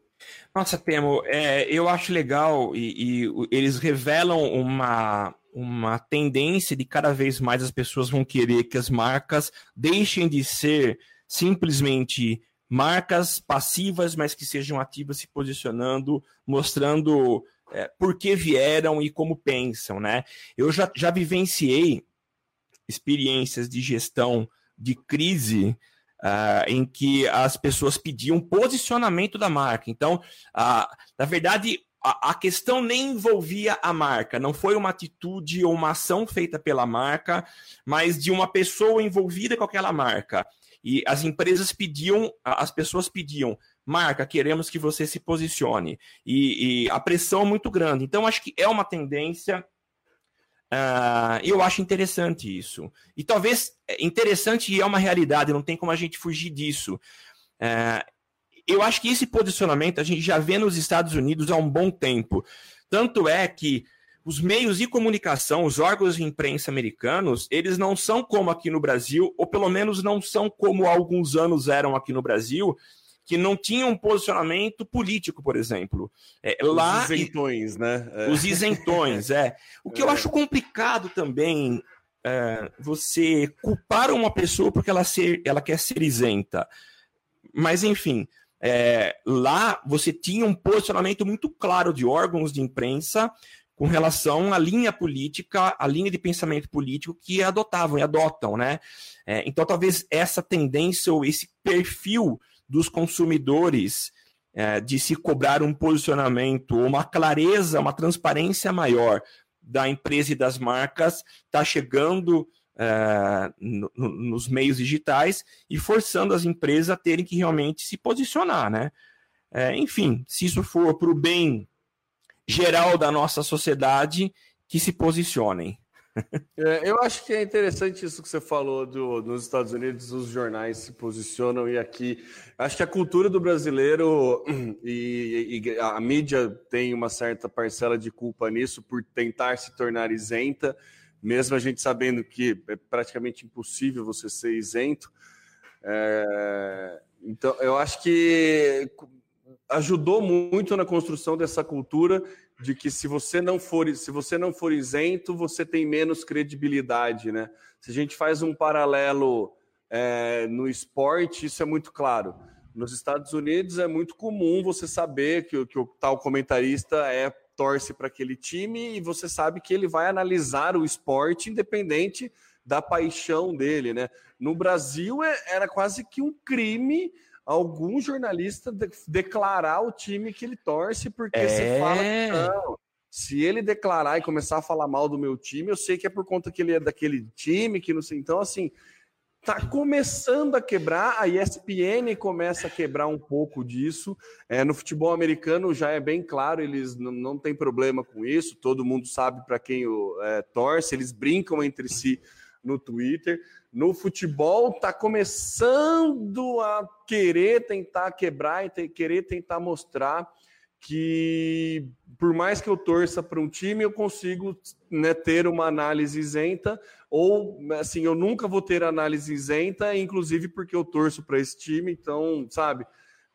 Nossa, Temo, é, eu acho legal e, e eles revelam uma, uma tendência de cada vez mais as pessoas vão querer que as marcas deixem de ser simplesmente marcas passivas, mas que sejam ativas se posicionando, mostrando é, por que vieram e como pensam, né? Eu já, já vivenciei experiências de gestão de crise Uh, em que as pessoas pediam posicionamento da marca. Então, uh, na verdade, a, a, questão nem envolvia a marca, não foi uma atitude ou uma ação feita pela marca, mas de uma pessoa envolvida com aquela marca. E as empresas pediam, as pessoas pediam, marca, queremos que você se posicione. E, e a pressão é muito grande. Então, acho que é uma tendência. Uh, eu acho interessante isso. E talvez é interessante e é uma realidade, não tem como a gente fugir disso. Uh, eu acho que esse posicionamento a gente já vê nos Estados Unidos há um bom tempo. Tanto é que os meios de comunicação, os órgãos de imprensa americanos, eles não são como aqui no Brasil, ou pelo menos não são como há alguns anos eram aqui no Brasil, que não tinham um posicionamento político, por exemplo. É, lá, os isentões, né? É. Os isentões, é. O que é. eu acho complicado também é, você culpar uma pessoa porque ela, ser, ela quer ser isenta. Mas, enfim, é, lá você tinha um posicionamento muito claro de órgãos de imprensa com relação à linha política, à linha de pensamento político que adotavam e adotam, né? É, então, talvez essa tendência ou esse perfil dos consumidores é, de se cobrar um posicionamento, uma clareza, uma transparência maior da empresa e das marcas está chegando é, no, nos meios digitais e forçando as empresas a terem que realmente se posicionar, né? É, enfim, se isso for para o bem geral da nossa sociedade, que se posicionem. É, eu acho que é interessante isso que você falou do, nos Estados Unidos, os jornais se posicionam e aqui. Acho que a cultura do brasileiro e, e, a mídia tem uma certa parcela de culpa nisso por tentar se tornar isenta, mesmo a gente sabendo que é praticamente impossível você ser isento. É, então, eu acho que ajudou muito na construção dessa cultura de que se você não for se você não for isento, você tem menos credibilidade, né? Se a gente faz um paralelo é, no esporte, isso é muito claro. Nos Estados Unidos é muito comum você saber que, que o tal comentarista é torce para aquele time e você sabe que ele vai analisar o esporte independente da paixão dele, né? No Brasil é, era quase que um crime algum jornalista de, declarar o time que ele torce, porque é... você fala não, se ele declarar e começar a falar mal do meu time, eu sei que é por conta que ele é daquele time, que não sei. Então, assim, tá começando a quebrar, a ESPN começa a quebrar um pouco disso. É, no futebol americano já é bem claro, eles não, não têm problema com isso, todo mundo sabe para quem o, é, torce, eles brincam entre si no Twitter no futebol está começando a querer tentar quebrar e querer tentar mostrar que por mais que eu torça para um time, eu consigo né, ter uma análise isenta, ou assim, eu nunca vou ter análise isenta, inclusive porque eu torço para esse time, então, sabe,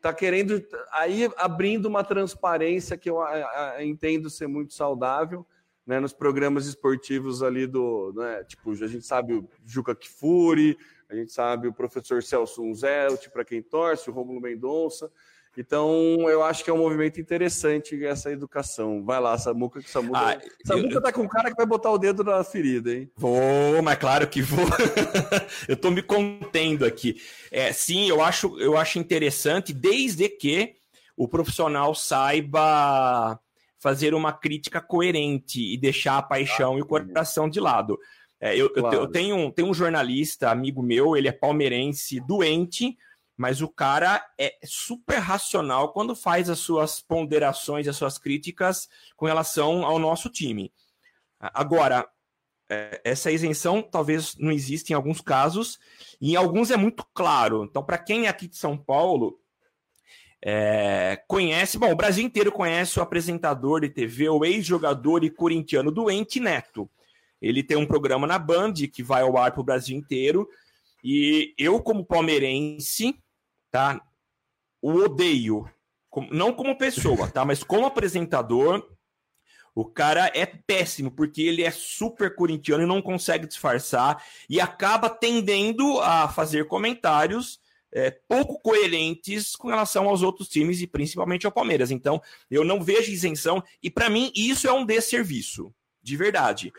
tá querendo aí abrindo uma transparência que eu a, a, entendo ser muito saudável né, nos programas esportivos ali do, né, tipo, a gente sabe o Juca Kifuri, a gente sabe o professor Celso Unzelt, para quem torce, o Rômulo Mendonça. Então, eu acho que é um movimento interessante essa educação. Vai lá, Samuca, que Samuca, ah, Samuca eu, tá com um cara que vai botar o dedo na ferida, hein? Vou, mas claro que vou. eu tô me contendo aqui. É, sim, eu acho, eu acho interessante, desde que o profissional saiba fazer uma crítica coerente e deixar a paixão ah, e o coração de lado. É, eu, claro. eu, tenho, tenho um jornalista, amigo meu, ele é palmeirense, doente, mas o cara é super racional quando faz as suas ponderações, as suas críticas com relação ao nosso time. Agora, é, essa isenção talvez não exista em alguns casos, e em alguns é muito claro. Então, para quem é aqui de São Paulo, é, conhece, bom, o Brasil inteiro conhece o apresentador de TV, o ex-jogador e corintiano doente Neto. Ele tem um programa na Band que vai ao ar para o Brasil inteiro. E eu, como palmeirense, tá? O odeio. Não como pessoa, tá? Mas como apresentador, o cara é péssimo, porque ele é super corintiano e não consegue disfarçar e acaba tendendo a fazer comentários é, pouco coerentes com relação aos outros times e principalmente ao Palmeiras. Então, eu não vejo isenção e para mim isso é um desserviço, de verdade.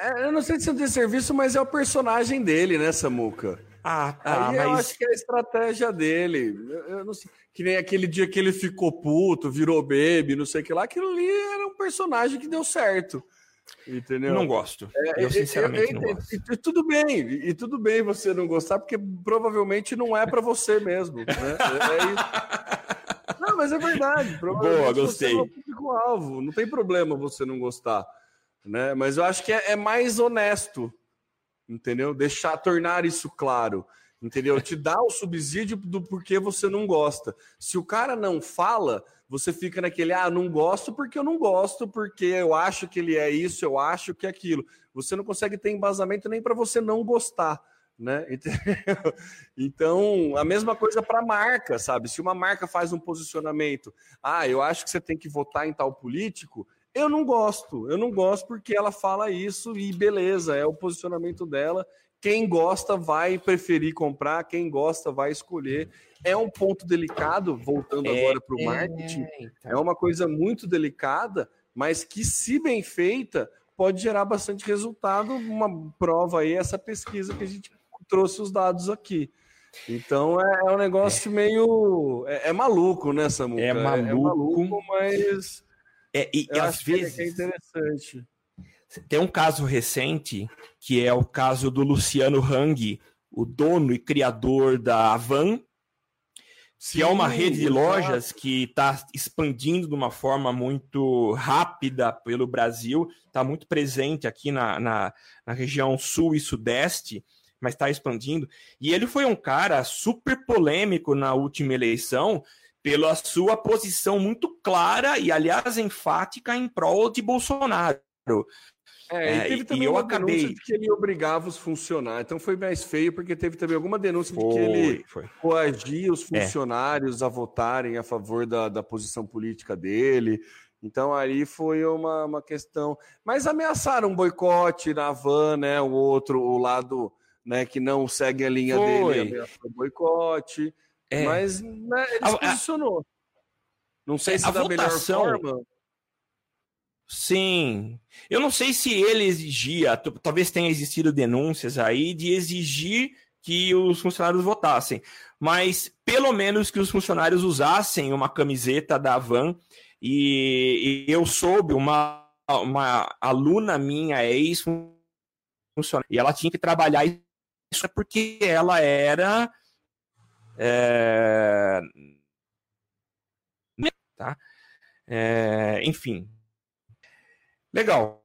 É, eu não sei se é um desserviço, mas é o personagem dele, né, Samuca? Ah, tá, Aí mas... eu acho que é a estratégia dele. Eu, eu não sei. Que nem aquele dia que ele ficou puto, virou baby, não sei o que lá. Aquilo ali era um personagem que deu certo. Entendeu? Não gosto. É, eu, sinceramente, eu, eu, não gosto. E, tudo bem, e tudo bem você não gostar, porque provavelmente não é para você mesmo. Né? É, é. Não, mas é verdade. Boa, gostei. Você é público-alvo. Não tem problema você não gostar. Né? Mas eu acho que é, é mais honesto, entendeu? Deixar, tornar isso claro. Entendeu? Te dá o subsídio do porquê você não gosta. Se o cara não fala, você fica naquele, ah, não gosto porque eu não gosto, porque eu acho que ele é isso, eu acho que é aquilo. Você não consegue ter embasamento nem para você não gostar. né? Então, a mesma coisa para marca, sabe? Se uma marca faz um posicionamento, ah, eu acho que você tem que votar em tal político, eu não gosto. Eu não gosto porque ela fala isso e beleza, é o posicionamento dela. Quem gosta vai preferir comprar, quem gosta vai escolher. É um ponto delicado, voltando é, agora para o é, marketing, é, então. é uma coisa muito delicada, mas que, se bem feita, pode gerar bastante resultado. Uma prova aí, essa pesquisa que a gente trouxe os dados aqui. Então é, é um negócio é. meio. É, é, maluco, né, Samuca? É maluco, é maluco mas. É, e, e às vezes. É interessante. Tem um caso recente, que é o caso do Luciano Hang, o dono e criador da Avan, Sim, que é uma rede de lojas que está expandindo de uma forma muito rápida pelo Brasil, está muito presente aqui na, na, na, região sul e sudeste, mas está expandindo. E ele foi um cara super polêmico na última eleição pela sua posição muito clara e, aliás, enfática em prol de Bolsonaro. É, e é, teve também e eu acabei de que ele obrigava os funcionários. Então foi mais feio, porque teve também alguma denúncia foi, de que ele foi. coagia os é. funcionários é. a votarem a favor da, da posição política dele. Então aí foi uma, uma questão. Mas ameaçaram um boicote na van, né? O outro, o lado né, que não segue a linha foi. dele, ameaçou boicote. É. Mas né, ele se posicionou. Não sei é, se da votação... melhor forma. Sim. Eu não sei se ele exigia, talvez tenha existido denúncias aí de exigir que os funcionários votassem, mas pelo menos que os funcionários usassem uma camiseta da Van. E, e eu soube, uma, uma aluna minha, ex-funcionária, e ela tinha que trabalhar isso porque ela era. É, tá? É, enfim, Legal.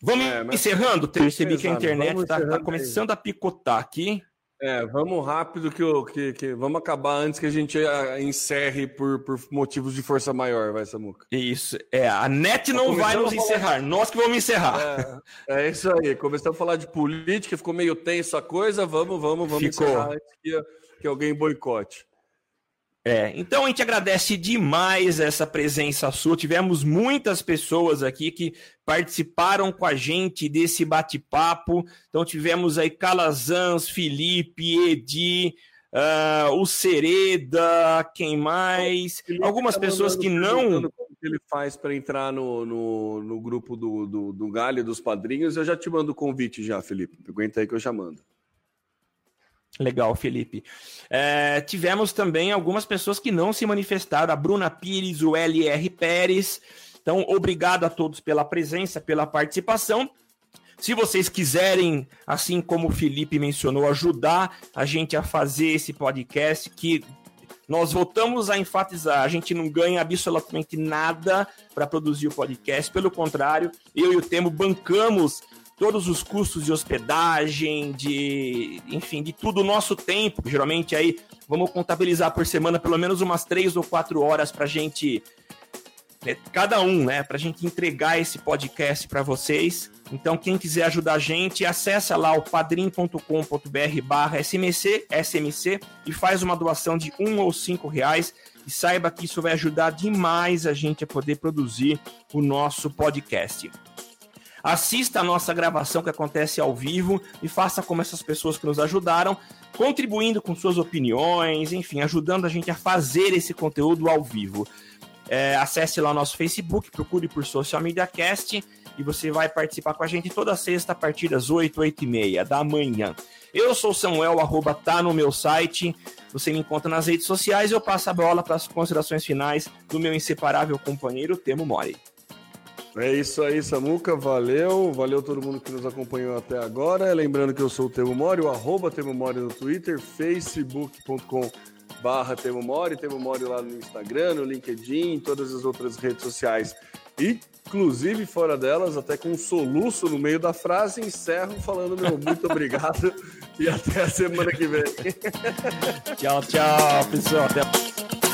Vamos é, encerrando? Percebi que a internet está tá começando aí. a picotar aqui. É, vamos rápido que, eu, que, que, vamos acabar antes que a gente ah, encerre por, por motivos de força maior, vai, Samuca. Isso, é, a net tá não vai nos encerrar, nós que vamos encerrar. É, é, isso aí, começamos a falar de política, ficou meio tenso a coisa, vamos, vamos, vamos ficou. encerrar antes que, que alguém boicote. É, então a gente agradece demais essa presença sua. Tivemos muitas pessoas aqui que participaram com a gente desse bate-papo. Então tivemos aí Calazans, Felipe, Edi, uh, o Sereda, quem mais? Algumas tá pessoas que não. Como ele faz para entrar no, no, no grupo do, do, do Galho dos Padrinhos? Eu já te mando o convite já, Felipe. Aguenta aí que eu já mando. Legal, Felipe. É, tivemos também algumas pessoas que não se manifestaram, a Bruna Pires, o LR Pérez. Então, obrigado a todos pela presença, pela participação. Se vocês quiserem, assim como o Felipe mencionou, ajudar a gente a fazer esse podcast, que nós voltamos a enfatizar, a gente não ganha absolutamente nada para produzir o podcast, pelo contrário, eu e o Temo bancamos todos os custos de hospedagem, de, enfim, de tudo o nosso tempo. Geralmente aí vamos contabilizar por semana pelo menos umas três ou quatro horas para gente, né, cada um, né, para gente entregar esse podcast para vocês. Então, quem quiser ajudar a gente, acessa lá o padrim.com.br barra SMC, SMC e faz uma doação de um ou cinco reais e saiba que isso vai ajudar demais a gente a poder produzir o nosso podcast. Assista a nossa gravação que acontece ao vivo e faça como essas pessoas que nos ajudaram, contribuindo com suas opiniões, enfim, ajudando a gente a fazer esse conteúdo ao vivo. É, acesse lá o nosso Facebook, procure por Social Media Cast e você vai participar com a gente toda sexta a partir das 8, 8 e meia da manhã. Eu sou Samuel, arroba tá no meu site. Você me encontra nas redes sociais e eu passo a bola para as considerações finais do meu inseparável companheiro Temo Mori. É isso aí, Samuca. Valeu. Valeu todo mundo que nos acompanhou até agora. Lembrando que eu sou o Temo Mori, o arroba Temo Mori no Twitter, facebook.com barra Temo Mori, Temo Mori lá no Instagram, no LinkedIn, em todas as outras redes sociais. Inclusive, fora delas, até com um soluço no meio da frase, encerro falando meu muito obrigado e até a semana que vem. tchau, tchau, pessoal. Até...